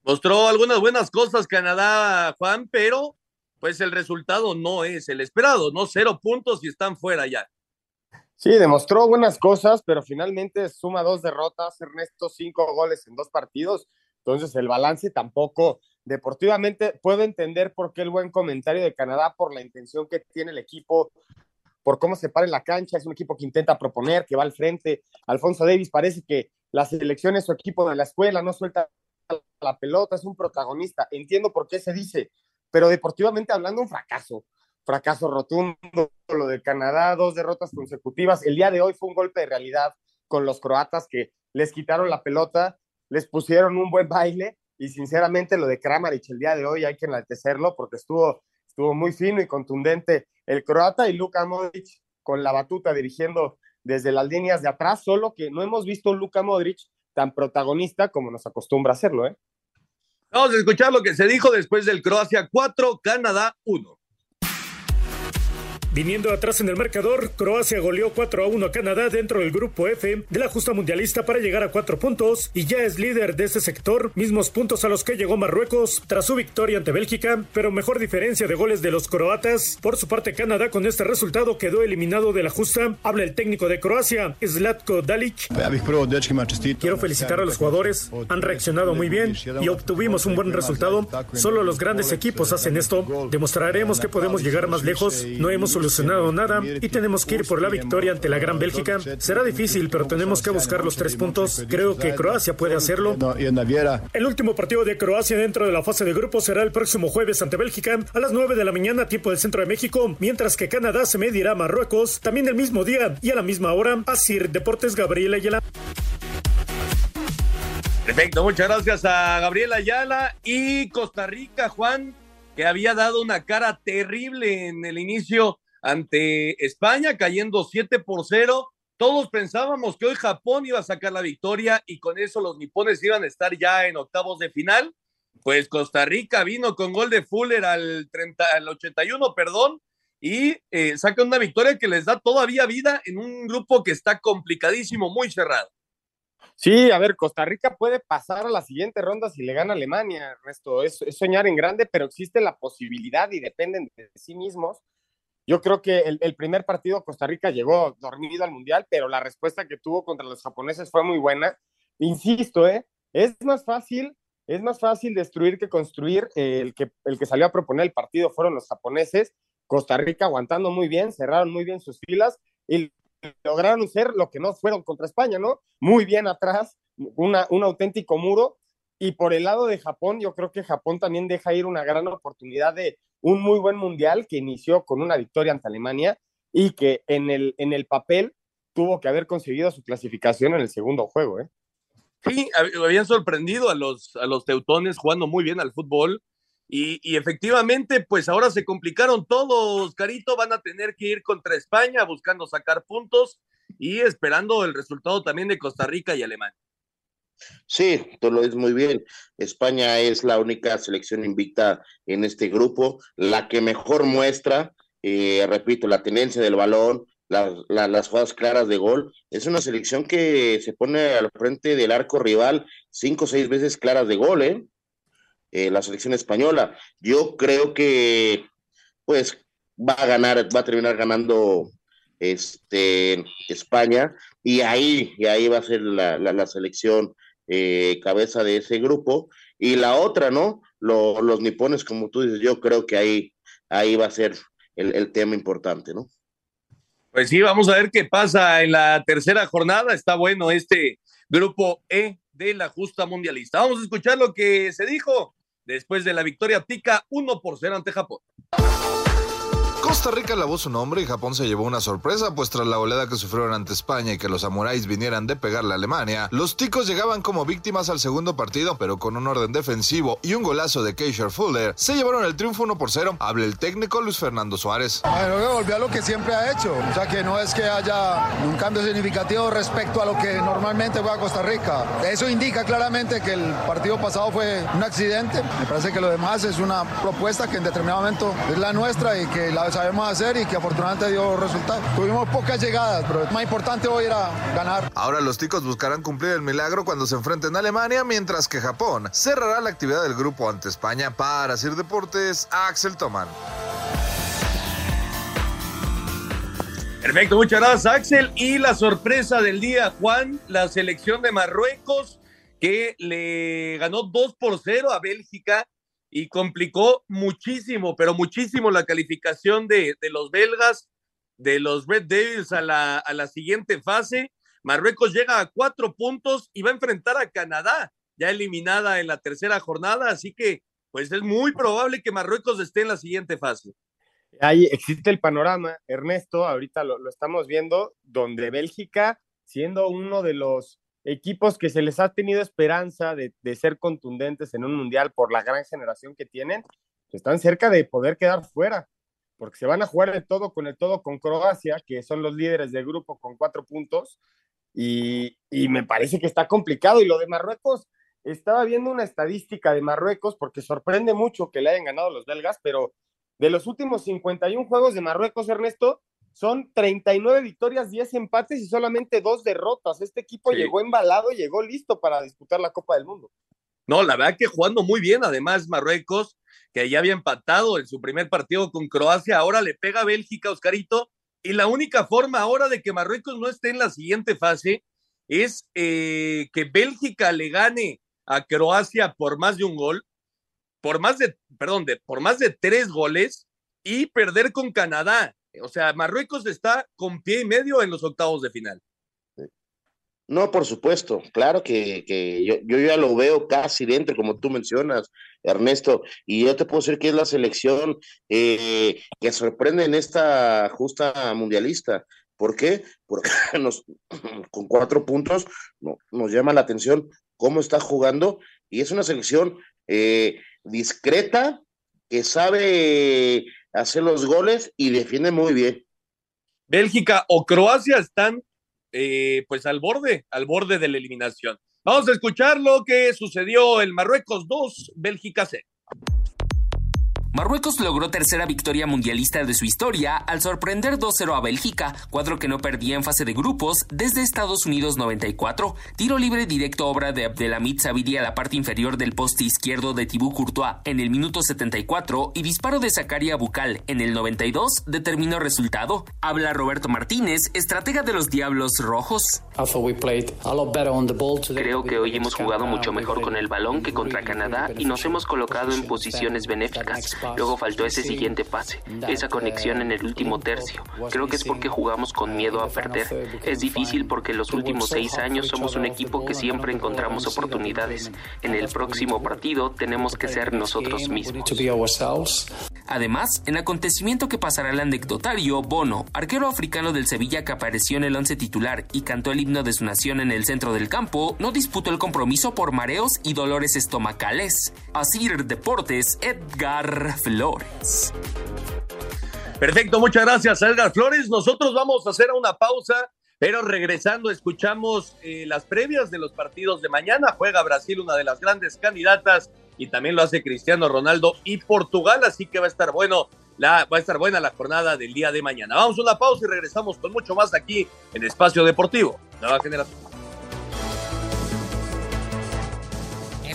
Mostró algunas buenas cosas Canadá, Juan, pero pues el resultado no es el esperado, ¿no? Cero puntos y están fuera ya. Sí, demostró buenas cosas, pero finalmente suma dos derrotas, Ernesto, cinco goles en dos partidos. Entonces el balance tampoco, deportivamente, puedo entender por qué el buen comentario de Canadá, por la intención que tiene el equipo, por cómo se para en la cancha, es un equipo que intenta proponer, que va al frente. Alfonso Davis parece que la selección es su equipo de la escuela, no suelta la pelota, es un protagonista. Entiendo por qué se dice, pero deportivamente hablando, un fracaso. Fracaso rotundo, lo de Canadá, dos derrotas consecutivas. El día de hoy fue un golpe de realidad con los croatas que les quitaron la pelota, les pusieron un buen baile y sinceramente lo de Kramaric el día de hoy hay que enaltecerlo porque estuvo, estuvo muy fino y contundente el croata y Luka Modric con la batuta dirigiendo desde las líneas de atrás, solo que no hemos visto Luka Modric tan protagonista como nos acostumbra hacerlo, ¿eh? Vamos a escuchar lo que se dijo después del Croacia 4, Canadá 1. Viniendo atrás en el marcador, Croacia goleó 4 a 1 a Canadá dentro del grupo F de la justa mundialista para llegar a 4 puntos y ya es líder de este sector, mismos puntos a los que llegó Marruecos tras su victoria ante Bélgica, pero mejor diferencia de goles de los croatas. Por su parte, Canadá con este resultado quedó eliminado de la justa. Habla el técnico de Croacia, Zlatko Dalic. Quiero felicitar a los jugadores, han reaccionado muy bien y obtuvimos un buen resultado. Solo los grandes equipos hacen esto. Demostraremos que podemos llegar más lejos. No hemos solucionado nada y tenemos que ir por la victoria ante la Gran Bélgica. Será difícil, pero tenemos que buscar los tres puntos. Creo que Croacia puede hacerlo. El último partido de Croacia dentro de la fase de grupo será el próximo jueves ante Bélgica a las 9 de la mañana, tiempo del centro de México, mientras que Canadá se medirá a Marruecos también el mismo día y a la misma hora. Así, Deportes Gabriela Ayala. Perfecto, muchas gracias a Gabriela Ayala y Costa Rica, Juan, que había dado una cara terrible en el inicio ante España, cayendo 7 por 0. Todos pensábamos que hoy Japón iba a sacar la victoria y con eso los nipones iban a estar ya en octavos de final. Pues Costa Rica vino con gol de Fuller al, 30, al 81, perdón, y eh, una victoria que les da todavía vida en un grupo que está complicadísimo, muy cerrado. Sí, a ver, Costa Rica puede pasar a la siguiente ronda si le gana Alemania, Ernesto. Es, es soñar en grande, pero existe la posibilidad y dependen de sí mismos. Yo creo que el, el, primer partido Costa Rica llegó dormido al Mundial, pero la respuesta que tuvo contra los japoneses fue muy buena. Insisto, ¿eh? es más fácil, es más fácil destruir que construir. Eh, el, que, el que salió a proponer el partido fueron los japoneses. Costa Rica aguantando muy bien, cerraron muy bien sus filas y lograron ser lo que no fueron contra España, ¿no? Muy bien atrás, una, un auténtico muro. Y por el lado de Japón, yo creo que Japón también deja ir una gran oportunidad de un muy buen mundial que inició con una victoria ante Alemania y que en el, en el papel tuvo que haber conseguido su clasificación en el segundo juego. ¿eh? Sí, habían sorprendido a los, a los teutones jugando muy bien al fútbol y, y, efectivamente, pues ahora se complicaron todos, Carito, van a tener que ir contra España buscando sacar puntos y esperando el resultado también de Costa Rica y Alemania. Sí, tú lo dices muy bien. España es la única selección invicta en este grupo, la que mejor muestra, eh, repito, la tenencia del balón, la, la, las jugadas claras de gol. Es una selección que se pone al frente del arco rival cinco o seis veces claras de gol, ¿eh? ¿eh? la selección española. Yo creo que, pues, va a ganar, va a terminar ganando este España y ahí, y ahí va a ser la, la selección eh, cabeza de ese grupo. Y la otra, ¿no? Lo, los nipones, como tú dices, yo creo que ahí, ahí va a ser el, el, tema importante, ¿no? Pues sí, vamos a ver qué pasa en la tercera jornada. Está bueno este grupo E de la justa mundialista. Vamos a escuchar lo que se dijo después de la victoria tica 1 por 0 ante Japón. Costa Rica lavó su nombre y Japón se llevó una sorpresa, pues tras la oleada que sufrieron ante España y que los samuráis vinieran de pegarle a Alemania, los ticos llegaban como víctimas al segundo partido, pero con un orden defensivo y un golazo de Keisher Fuller, se llevaron el triunfo 1 por 0. Habla el técnico Luis Fernando Suárez. Bueno, volvió a lo que siempre ha hecho, o sea que no es que haya un cambio significativo respecto a lo que normalmente juega Costa Rica. Eso indica claramente que el partido pasado fue un accidente. Me parece que lo demás es una propuesta que en determinado momento es la nuestra y que la sabemos hacer y que afortunadamente dio resultados. Tuvimos pocas llegadas, pero lo más importante hoy era ganar. Ahora los ticos buscarán cumplir el milagro cuando se enfrenten a Alemania, mientras que Japón cerrará la actividad del grupo ante España para Sir Deportes, Axel Toman. Perfecto, muchas gracias Axel. Y la sorpresa del día, Juan, la selección de Marruecos que le ganó 2 por 0 a Bélgica y complicó muchísimo, pero muchísimo la calificación de, de, los belgas, de los Red Devils a la, a la siguiente fase. Marruecos llega a cuatro puntos y va a enfrentar a Canadá, ya eliminada en la tercera jornada, así que pues es muy probable que Marruecos esté en la siguiente fase. Ahí existe el panorama, Ernesto, ahorita lo, lo estamos viendo, donde Bélgica, siendo uno de los equipos que se les ha tenido esperanza de, de, ser contundentes en un mundial por la gran generación que tienen, están cerca de poder quedar fuera, porque se van a jugar el todo con el todo con Croacia, que son los líderes del grupo con cuatro puntos, y, y me parece que está complicado. Y lo de Marruecos, estaba viendo una estadística de Marruecos, porque sorprende mucho que le hayan ganado los belgas, pero De los últimos 51 juegos de Marruecos, Ernesto, son 39 victorias, 10 empates y solamente dos derrotas. Este equipo Sí. llegó embalado, llegó listo para disputar la Copa del Mundo. No, la verdad que jugando muy bien, además Marruecos, que ya había empatado en su primer partido con Croacia, ahora le pega a Bélgica, Oscarito, y la única forma ahora de que Marruecos no esté en la siguiente fase es eh, que Bélgica le gane a Croacia por más de un gol, por más de, perdón, de, por más de tres goles y perder con Canadá. O sea, Marruecos está con pie y medio en los octavos de final. No, por supuesto, claro que, que yo, yo ya lo veo casi dentro, como tú mencionas, Ernesto, y yo te puedo decir que es la selección eh, que sorprende en esta justa mundialista. ¿Por qué? Porque nos, con cuatro puntos no, nos llama la atención cómo está jugando y es una selección eh, discreta que sabe hacer los goles y defiende muy bien. Bélgica o Croacia están eh, pues al borde, al borde de la eliminación. Vamos a escuchar lo que sucedió en Marruecos 2, Bélgica 0. Marruecos logró tercera victoria mundialista de su historia al sorprender 2-0 a Bélgica, cuadro que no perdía en fase de grupos desde Estados Unidos 94. Tiro libre directo obra de Abdelhamid Sabiri a la parte inferior del poste izquierdo de Thibaut Courtois en el minuto 74 y disparo de Zakaria Bucal en el 92 determinó el resultado. Habla Roberto Martínez, estratega de los Diablos Rojos. Creo que hoy hemos jugado mucho mejor con el balón que contra Canadá y nos hemos colocado en posiciones benéficas. Luego faltó ese siguiente pase, esa conexión en el último tercio. Creo que es porque jugamos con miedo a perder. Es difícil porque en los últimos seis años somos un equipo que siempre encontramos oportunidades. En el próximo partido tenemos que ser nosotros mismos. Además, en acontecimiento que pasará al anecdotario, Bono, arquero africano del Sevilla que apareció en el once titular y cantó el himno de su nación en el centro del campo, no disputó el compromiso por mareos y dolores estomacales. Asir Deportes, Edgar Flores. Perfecto, muchas gracias, Edgar Flores. Nosotros vamos a hacer una pausa, pero regresando escuchamos eh, las previas de los partidos de mañana. Juega Brasil, una de las grandes candidatas, y también lo hace Cristiano Ronaldo y Portugal, así que va a estar bueno. La, va a estar buena la jornada del día de mañana. Vamos a una pausa y regresamos con mucho más aquí en Espacio Deportivo. Nueva generación.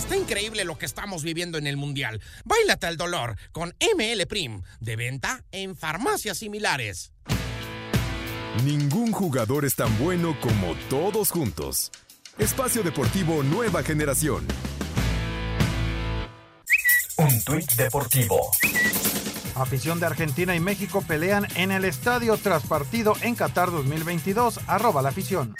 Está increíble lo que estamos viviendo en el Mundial. Báilate al dolor con ML Prim, de venta en farmacias similares. Ningún jugador es tan bueno como todos juntos. Espacio Deportivo Nueva Generación. Un tuit deportivo. Afición de Argentina y México pelean en el estadio tras partido en Qatar 2022. Arroba la afición.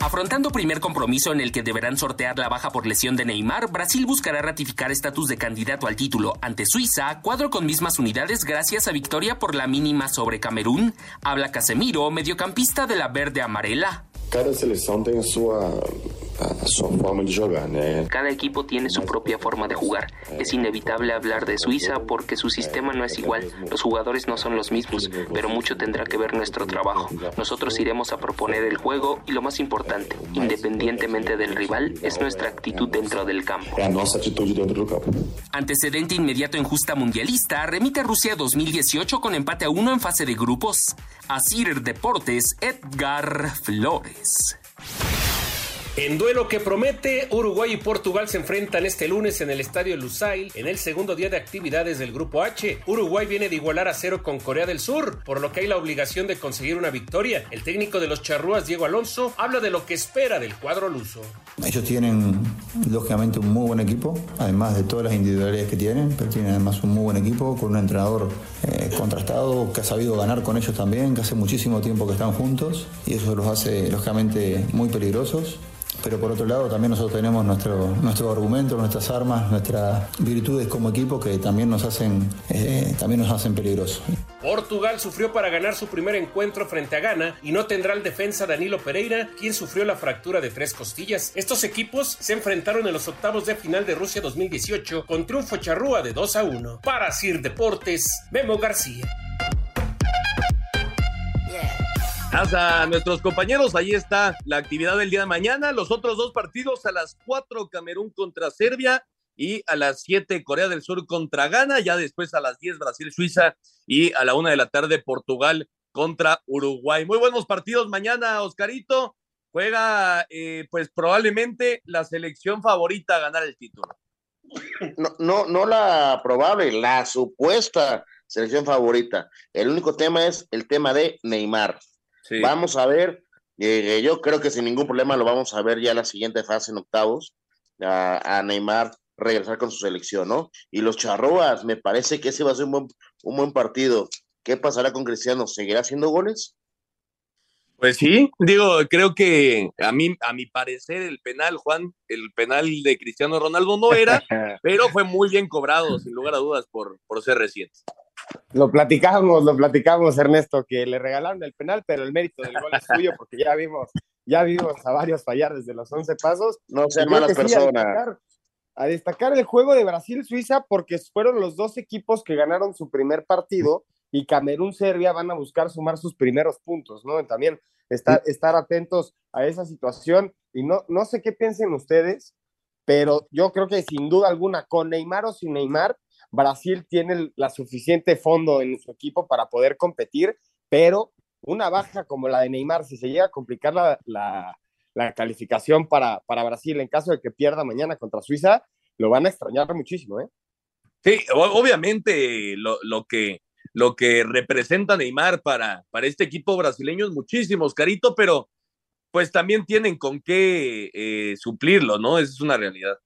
Afrontando primer compromiso en el que deberán sortear la baja por lesión de Neymar, Brasil buscará ratificar estatus de candidato al título ante Suiza, cuadro con mismas unidades gracias a victoria por la mínima sobre Camerún. Habla Casemiro, mediocampista de la verde amarela. Cada tem a sua, a sua forma de jogar, né? Cada equipo tiene su propia forma de jugar. Es inevitable hablar de Suiza porque su sistema no es igual. Los jugadores no son los mismos, pero mucho tendrá que ver nuestro trabajo. Nosotros iremos a proponer el juego y lo más importante, independientemente del rival, es nuestra actitud dentro del campo. Antecedente inmediato en justa mundialista, remite a Rusia 2018 con empate a uno en fase de grupos. Asir Deportes, Edgar Flores. En duelo que promete, Uruguay y Portugal se enfrentan este lunes en el estadio Lusail en el segundo día de actividades del Grupo H. Uruguay viene de igualar a cero con Corea del Sur, por lo que hay la obligación de conseguir una victoria. El técnico de los charrúas, Diego Alonso, habla de lo que espera del cuadro luso. Ellos tienen, lógicamente, un muy buen equipo, además de todas las individualidades que tienen, pero tienen además un muy buen equipo con un entrenador eh, contrastado que ha sabido ganar con ellos también, que hace muchísimo tiempo que están juntos y eso los hace, lógicamente, muy peligrosos. Pero por otro lado también nosotros tenemos nuestro, nuestro argumento, nuestras armas, nuestras virtudes como equipo que también nos hacen, eh, también nos hacen peligrosos. Portugal sufrió para ganar su primer encuentro frente a Ghana y no tendrá el defensa Danilo Pereira, quien sufrió la fractura de tres costillas. Estos equipos se enfrentaron en los octavos de final de Rusia 2018 con triunfo charrúa de 2 a 1. Para Sir Deportes, Memo García. Gracias a nuestros compañeros, ahí está la actividad del día de mañana. Los otros dos partidos a las 4, Camerún contra Serbia y a las 7 Corea del Sur contra Ghana, ya después a las 10 Brasil, Suiza y a la 1 de la tarde Portugal contra Uruguay. Muy buenos partidos mañana, Oscarito. Juega eh, pues probablemente la selección favorita a ganar el título. No, no, no la probable, la supuesta selección favorita. El único tema es el tema de Neymar. Vamos a ver, eh, yo creo que sin ningún problema lo vamos a ver ya en la siguiente fase en octavos, a, Neymar regresar con su selección, ¿no? Y los charroas, me parece que ese va a ser un buen, un buen partido. ¿Qué pasará con Cristiano? ¿Seguirá haciendo goles? Pues sí, digo, creo que a mí, a mi parecer, el penal, Juan, el penal de Cristiano Ronaldo no era, pero fue muy bien cobrado, sin lugar a dudas, por, por ser reciente. Lo platicamos, lo platicamos, Ernesto, que le regalaron el penal, pero el mérito del gol es suyo, porque ya vimos, ya vimos a varios fallar desde los 11 pasos. No sean malas personas. a, destacar, el juego de Brasil-Suiza, porque fueron los dos equipos que ganaron su primer partido y Camerún-Serbia van a buscar sumar sus primeros puntos, ¿no? También estar, estar atentos a esa situación y no, no sé qué piensen ustedes, pero yo creo que sin duda alguna, con Neymar o sin Neymar, Brasil tiene la suficiente fondo en su equipo para poder competir, pero una baja como la de Neymar, si se llega a complicar la, la, calificación para, para Brasil en caso de que pierda mañana contra Suiza, lo van a extrañar muchísimo, ¿eh? Sí, obviamente lo, lo que lo que representa Neymar para, para este equipo brasileño es muchísimo, Oscarito, pero pues también tienen con qué eh, suplirlo, ¿no? Esa es una realidad.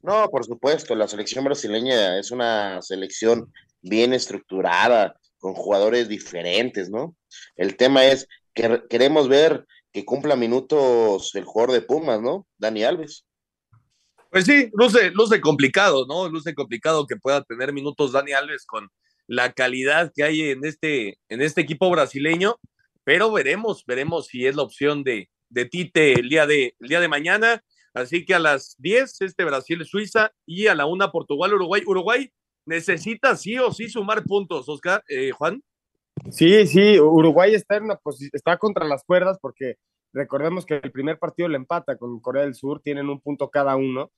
No, por supuesto, la selección brasileña es una selección bien estructurada, con jugadores diferentes, ¿no? El tema es que queremos ver que cumpla minutos el jugador de Pumas, ¿no? Dani Alves. Pues sí, luce, luce complicado, ¿no? Luce complicado que pueda tener minutos Dani Alves con la calidad que hay en este, en este equipo brasileño, pero veremos, veremos si es la opción de, de Tite el día de, el día de mañana. Así que a las 10 este Brasil-Suiza y a la 1 Portugal-Uruguay. Uruguay necesita sí o sí sumar puntos, Oscar, eh, Juan. Sí, sí, Uruguay está, en una está contra las cuerdas porque recordemos que el primer partido le empata con Corea del Sur, tienen un punto cada uno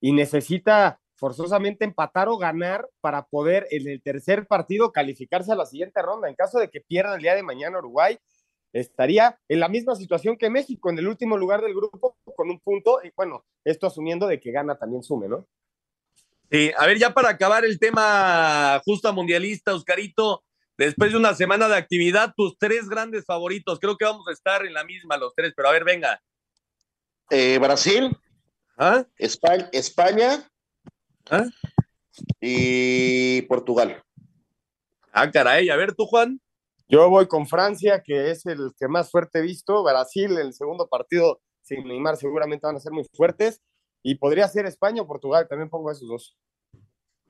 y necesita forzosamente empatar o ganar para poder en el tercer partido calificarse a la siguiente ronda. En caso de que pierda el día de mañana Uruguay, estaría en la misma situación que México, en el último lugar del grupo con un punto, y bueno, esto asumiendo de que gana también sume, ¿no? Sí, a ver, ya para acabar el tema justa mundialista, Oscarito, después de una semana de actividad, tus tres grandes favoritos, creo que vamos a estar en la misma los tres, pero a ver, venga. Eh, Brasil, ¿Ah? España, España ¿Ah? y Portugal. Ah, caray, a ver tú, Juan. Yo voy con Francia, que es el que más fuerte he visto. Brasil, el segundo partido sin Neymar, seguramente van a ser muy fuertes. Y podría ser España o Portugal, también pongo esos dos.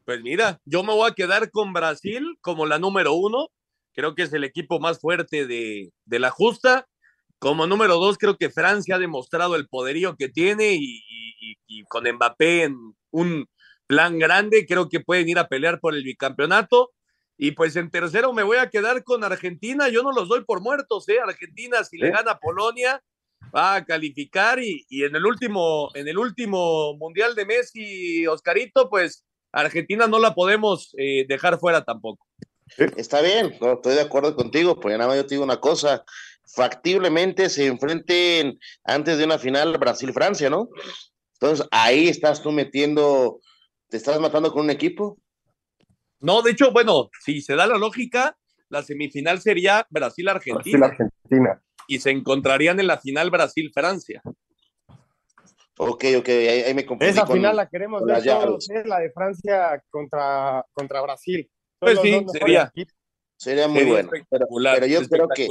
Pues mira, yo me voy a quedar con Brasil como la número uno. Creo que es el equipo más fuerte de, la justa. Como número dos, creo que Francia ha demostrado el poderío que tiene y, y con Mbappé en un plan grande, creo que pueden ir a pelear por el bicampeonato. Y pues en tercero me voy a quedar con Argentina. Yo no los doy por muertos, ¿eh? Argentina, si le gana a Polonia, va a calificar. Y, en el último, en el último Mundial de Messi, Oscarito, pues Argentina no la podemos eh, dejar fuera tampoco. Está bien, estoy de acuerdo contigo, pues nada más yo te digo una cosa, factiblemente se enfrenten antes de una final Brasil-Francia, ¿no? Entonces ahí estás tú metiendo, te estás matando con un equipo. No, de hecho, bueno, si se da la lógica, la semifinal sería Brasil-Argentina. Brasil-Argentina. Y se encontrarían en la final Brasil-Francia. Ok, ok, ahí, me confundí. Esa final la queremos ver todos, ¿eh? la de Francia contra, contra Brasil. pues sí, sería. Sería muy bueno. Pero, yo creo que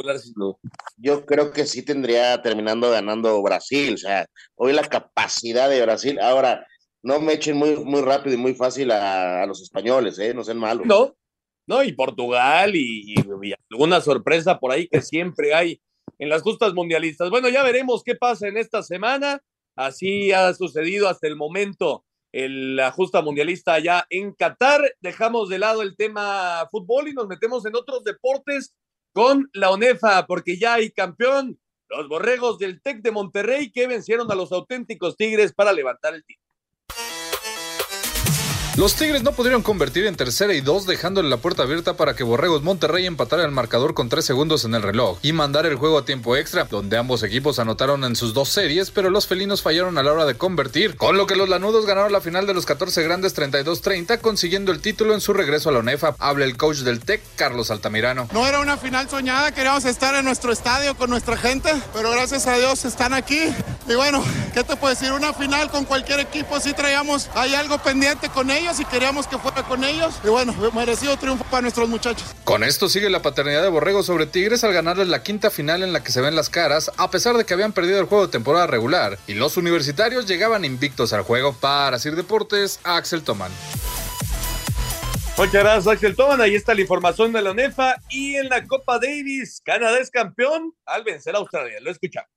yo creo que sí tendría terminando ganando Brasil. O sea, hoy la capacidad de Brasil. Ahora, no me echen muy, muy rápido y muy fácil a, los españoles, ¿eh? no sean malos. No, no, y Portugal y, alguna sorpresa por ahí que siempre hay en las justas mundialistas. Bueno, ya veremos qué pasa en esta semana. Así ha sucedido hasta el momento la justa mundialista allá en Qatar. Dejamos de lado el tema fútbol y nos metemos en otros deportes con la ONEFA, porque ya hay campeón, los borregos del TEC de Monterrey que vencieron a los auténticos Tigres para levantar el título. Los Tigres no pudieron convertir en tercera y dos, dejándole la puerta abierta para que Borregos Monterrey empatara el marcador con tres segundos en el reloj y mandar el juego a tiempo extra, donde ambos equipos anotaron en sus dos series, pero los felinos fallaron a la hora de convertir, con lo que los lanudos ganaron la final de los 14 grandes 32-30, consiguiendo el título en su regreso a la ONEFA. Habla el coach del TEC, Carlos Altamirano. No era una final soñada, queríamos estar en nuestro estadio con nuestra gente, pero gracias a Dios están aquí. Y bueno, ¿qué te puedo decir? Una final con cualquier equipo, sí traíamos, hay algo pendiente con ellos y queríamos que fuera con ellos. Y bueno, merecido triunfo para nuestros muchachos. Con esto sigue la paternidad de Borrego sobre Tigres al ganarles la quinta final en la que se ven las caras, a pesar de que habían perdido el juego de temporada regular. Y los universitarios llegaban invictos al juego. Para Sir Deportes, Axel Toman. Muchas gracias, Axel Toman. Ahí está la información de la UNEFA. Y en la Copa Davis, Canadá es campeón al vencer a Australia. Lo escuchamos.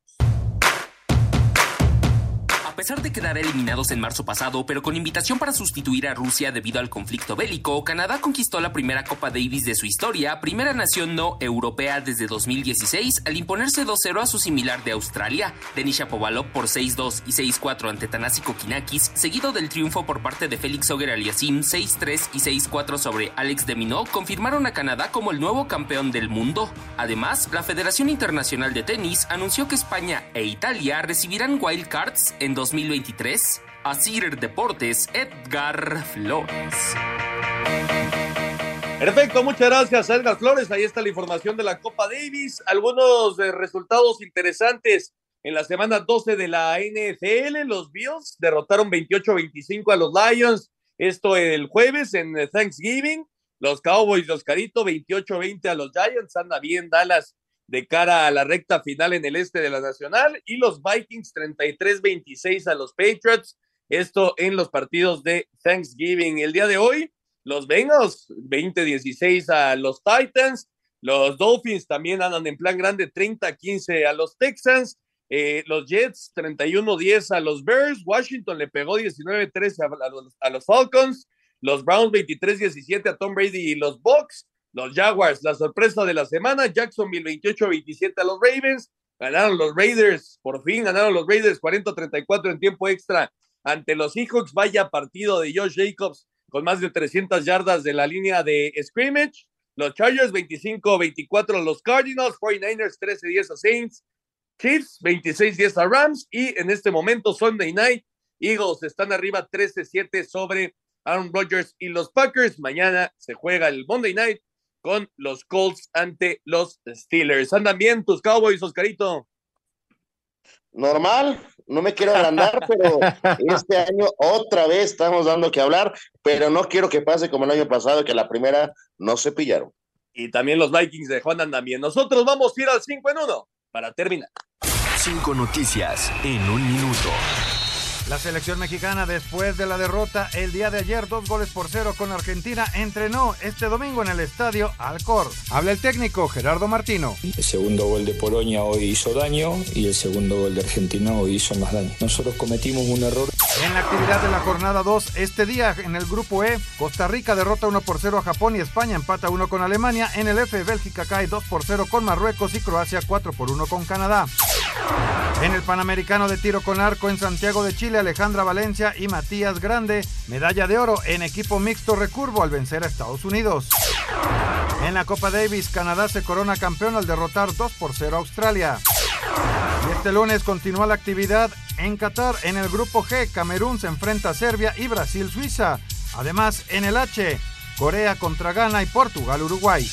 A pesar de quedar eliminados en marzo pasado, pero con invitación para sustituir a Rusia debido al conflicto bélico, Canadá conquistó la primera Copa Davis de su historia, primera nación no europea desde 2016, al imponerse 2-0 a su similar de Australia, Denis Shapovalov por 6-2 y 6-4 ante Tanasi Kokinakis, seguido del triunfo por parte de Félix Auger Aliasim 6-3 y 6-4 sobre Alex Deminot, confirmaron a Canadá como el nuevo campeón del mundo. Además, la Federación Internacional de Tenis anunció que España e Italia recibirán wildcards en 2023. Asir Deportes, Edgar Flores. Perfecto, muchas gracias, Edgar Flores. Ahí está la información de la Copa Davis. Algunos eh, resultados interesantes en la semana 12 de la NFL. Los Bills derrotaron 28-25 a los Lions. Esto el jueves en Thanksgiving. Los Cowboys, los Carito, 28-20 a los Giants. Anda bien Dallas de cara a la recta final en el este de la Nacional. Y los Vikings 33-26 a los Patriots. Esto en los partidos de Thanksgiving. El día de hoy, los Bengals 20-16 a los Titans. Los Dolphins también andan en plan grande 30-15 a los Texans. Eh, los Jets 31-10 a los Bears. Washington le pegó 19-13 a, a los Falcons. Los Browns 23-17 a Tom Brady y los Bucks. Los Jaguars, la sorpresa de la semana. Jacksonville 28-27 a los Ravens. Ganaron los Raiders, por fin ganaron los Raiders 40-34 en tiempo extra ante los Seahawks. Vaya partido de Josh Jacobs con más de 300 yardas de la línea de scrimmage. Los Chargers 25-24 a los Cardinals, 49ers 13-10 a Saints, Chiefs 26-10 a Rams y en este momento Sunday Night Eagles están arriba 13-7 sobre Aaron Rodgers y los Packers. Mañana se juega el Monday Night con los Colts ante los Steelers. ¿Andan bien tus Cowboys, Oscarito? Normal, no me quiero agrandar, pero este año otra vez estamos dando que hablar, pero no quiero que pase como el año pasado, que la primera no se pillaron. Y también los Vikings de Juan andan bien. Nosotros vamos a ir al 5 en 1 para terminar. Cinco noticias en un minuto. La selección mexicana, después de la derrota el día de ayer, dos goles por cero con Argentina, entrenó este domingo en el estadio Alcor. Habla el técnico Gerardo Martino. El segundo gol de Polonia hoy hizo daño y el segundo gol de Argentina hoy hizo más daño. Nosotros cometimos un error. En la actividad de la jornada 2, este día en el grupo E, Costa Rica derrota 1 por 0 a Japón y España empata 1 con Alemania. En el F, Bélgica cae 2 por 0 con Marruecos y Croacia 4 por 1 con Canadá. En el Panamericano de Tiro con Arco en Santiago de Chile, Alejandra Valencia y Matías Grande, medalla de oro en equipo mixto recurvo al vencer a Estados Unidos. En la Copa Davis, Canadá se corona campeón al derrotar 2 por 0 a Australia. Y este lunes continúa la actividad en Qatar. En el grupo G, Camerún se enfrenta a Serbia y Brasil-Suiza. Además, en el H, Corea contra Ghana y Portugal-Uruguay.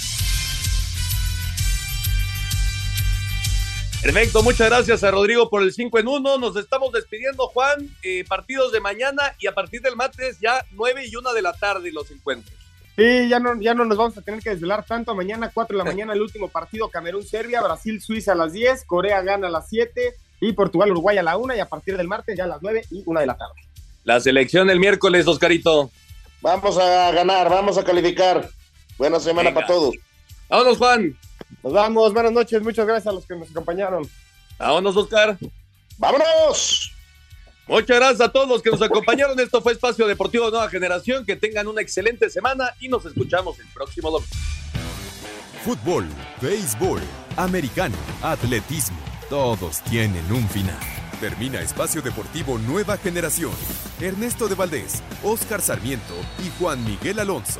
Perfecto, muchas gracias a Rodrigo por el 5 en 1. Nos estamos despidiendo, Juan. Eh, partidos de mañana y a partir del martes ya 9 y 1 de la tarde los encuentros. Sí, ya no, ya no nos vamos a tener que desvelar tanto. Mañana, 4 de la mañana, el último partido: Camerún-Serbia, Brasil-Suiza a las 10, Corea gana a las 7 y Portugal-Uruguay a la 1. Y a partir del martes, ya a las 9 y 1 de la tarde. La selección el miércoles, Oscarito. Vamos a ganar, vamos a calificar. Buena semana para todos. Vámonos, Juan. Nos vamos, buenas noches, muchas gracias a los que nos acompañaron. Vámonos, Oscar. ¡Vámonos! Muchas gracias a todos los que nos acompañaron. Esto fue Espacio Deportivo Nueva Generación. Que tengan una excelente semana y nos escuchamos el próximo domingo. Fútbol, béisbol, americano, atletismo, todos tienen un final Termina Espacio Deportivo Nueva Generación. Ernesto de Valdés, Oscar Sarmiento y Juan Miguel Alonso.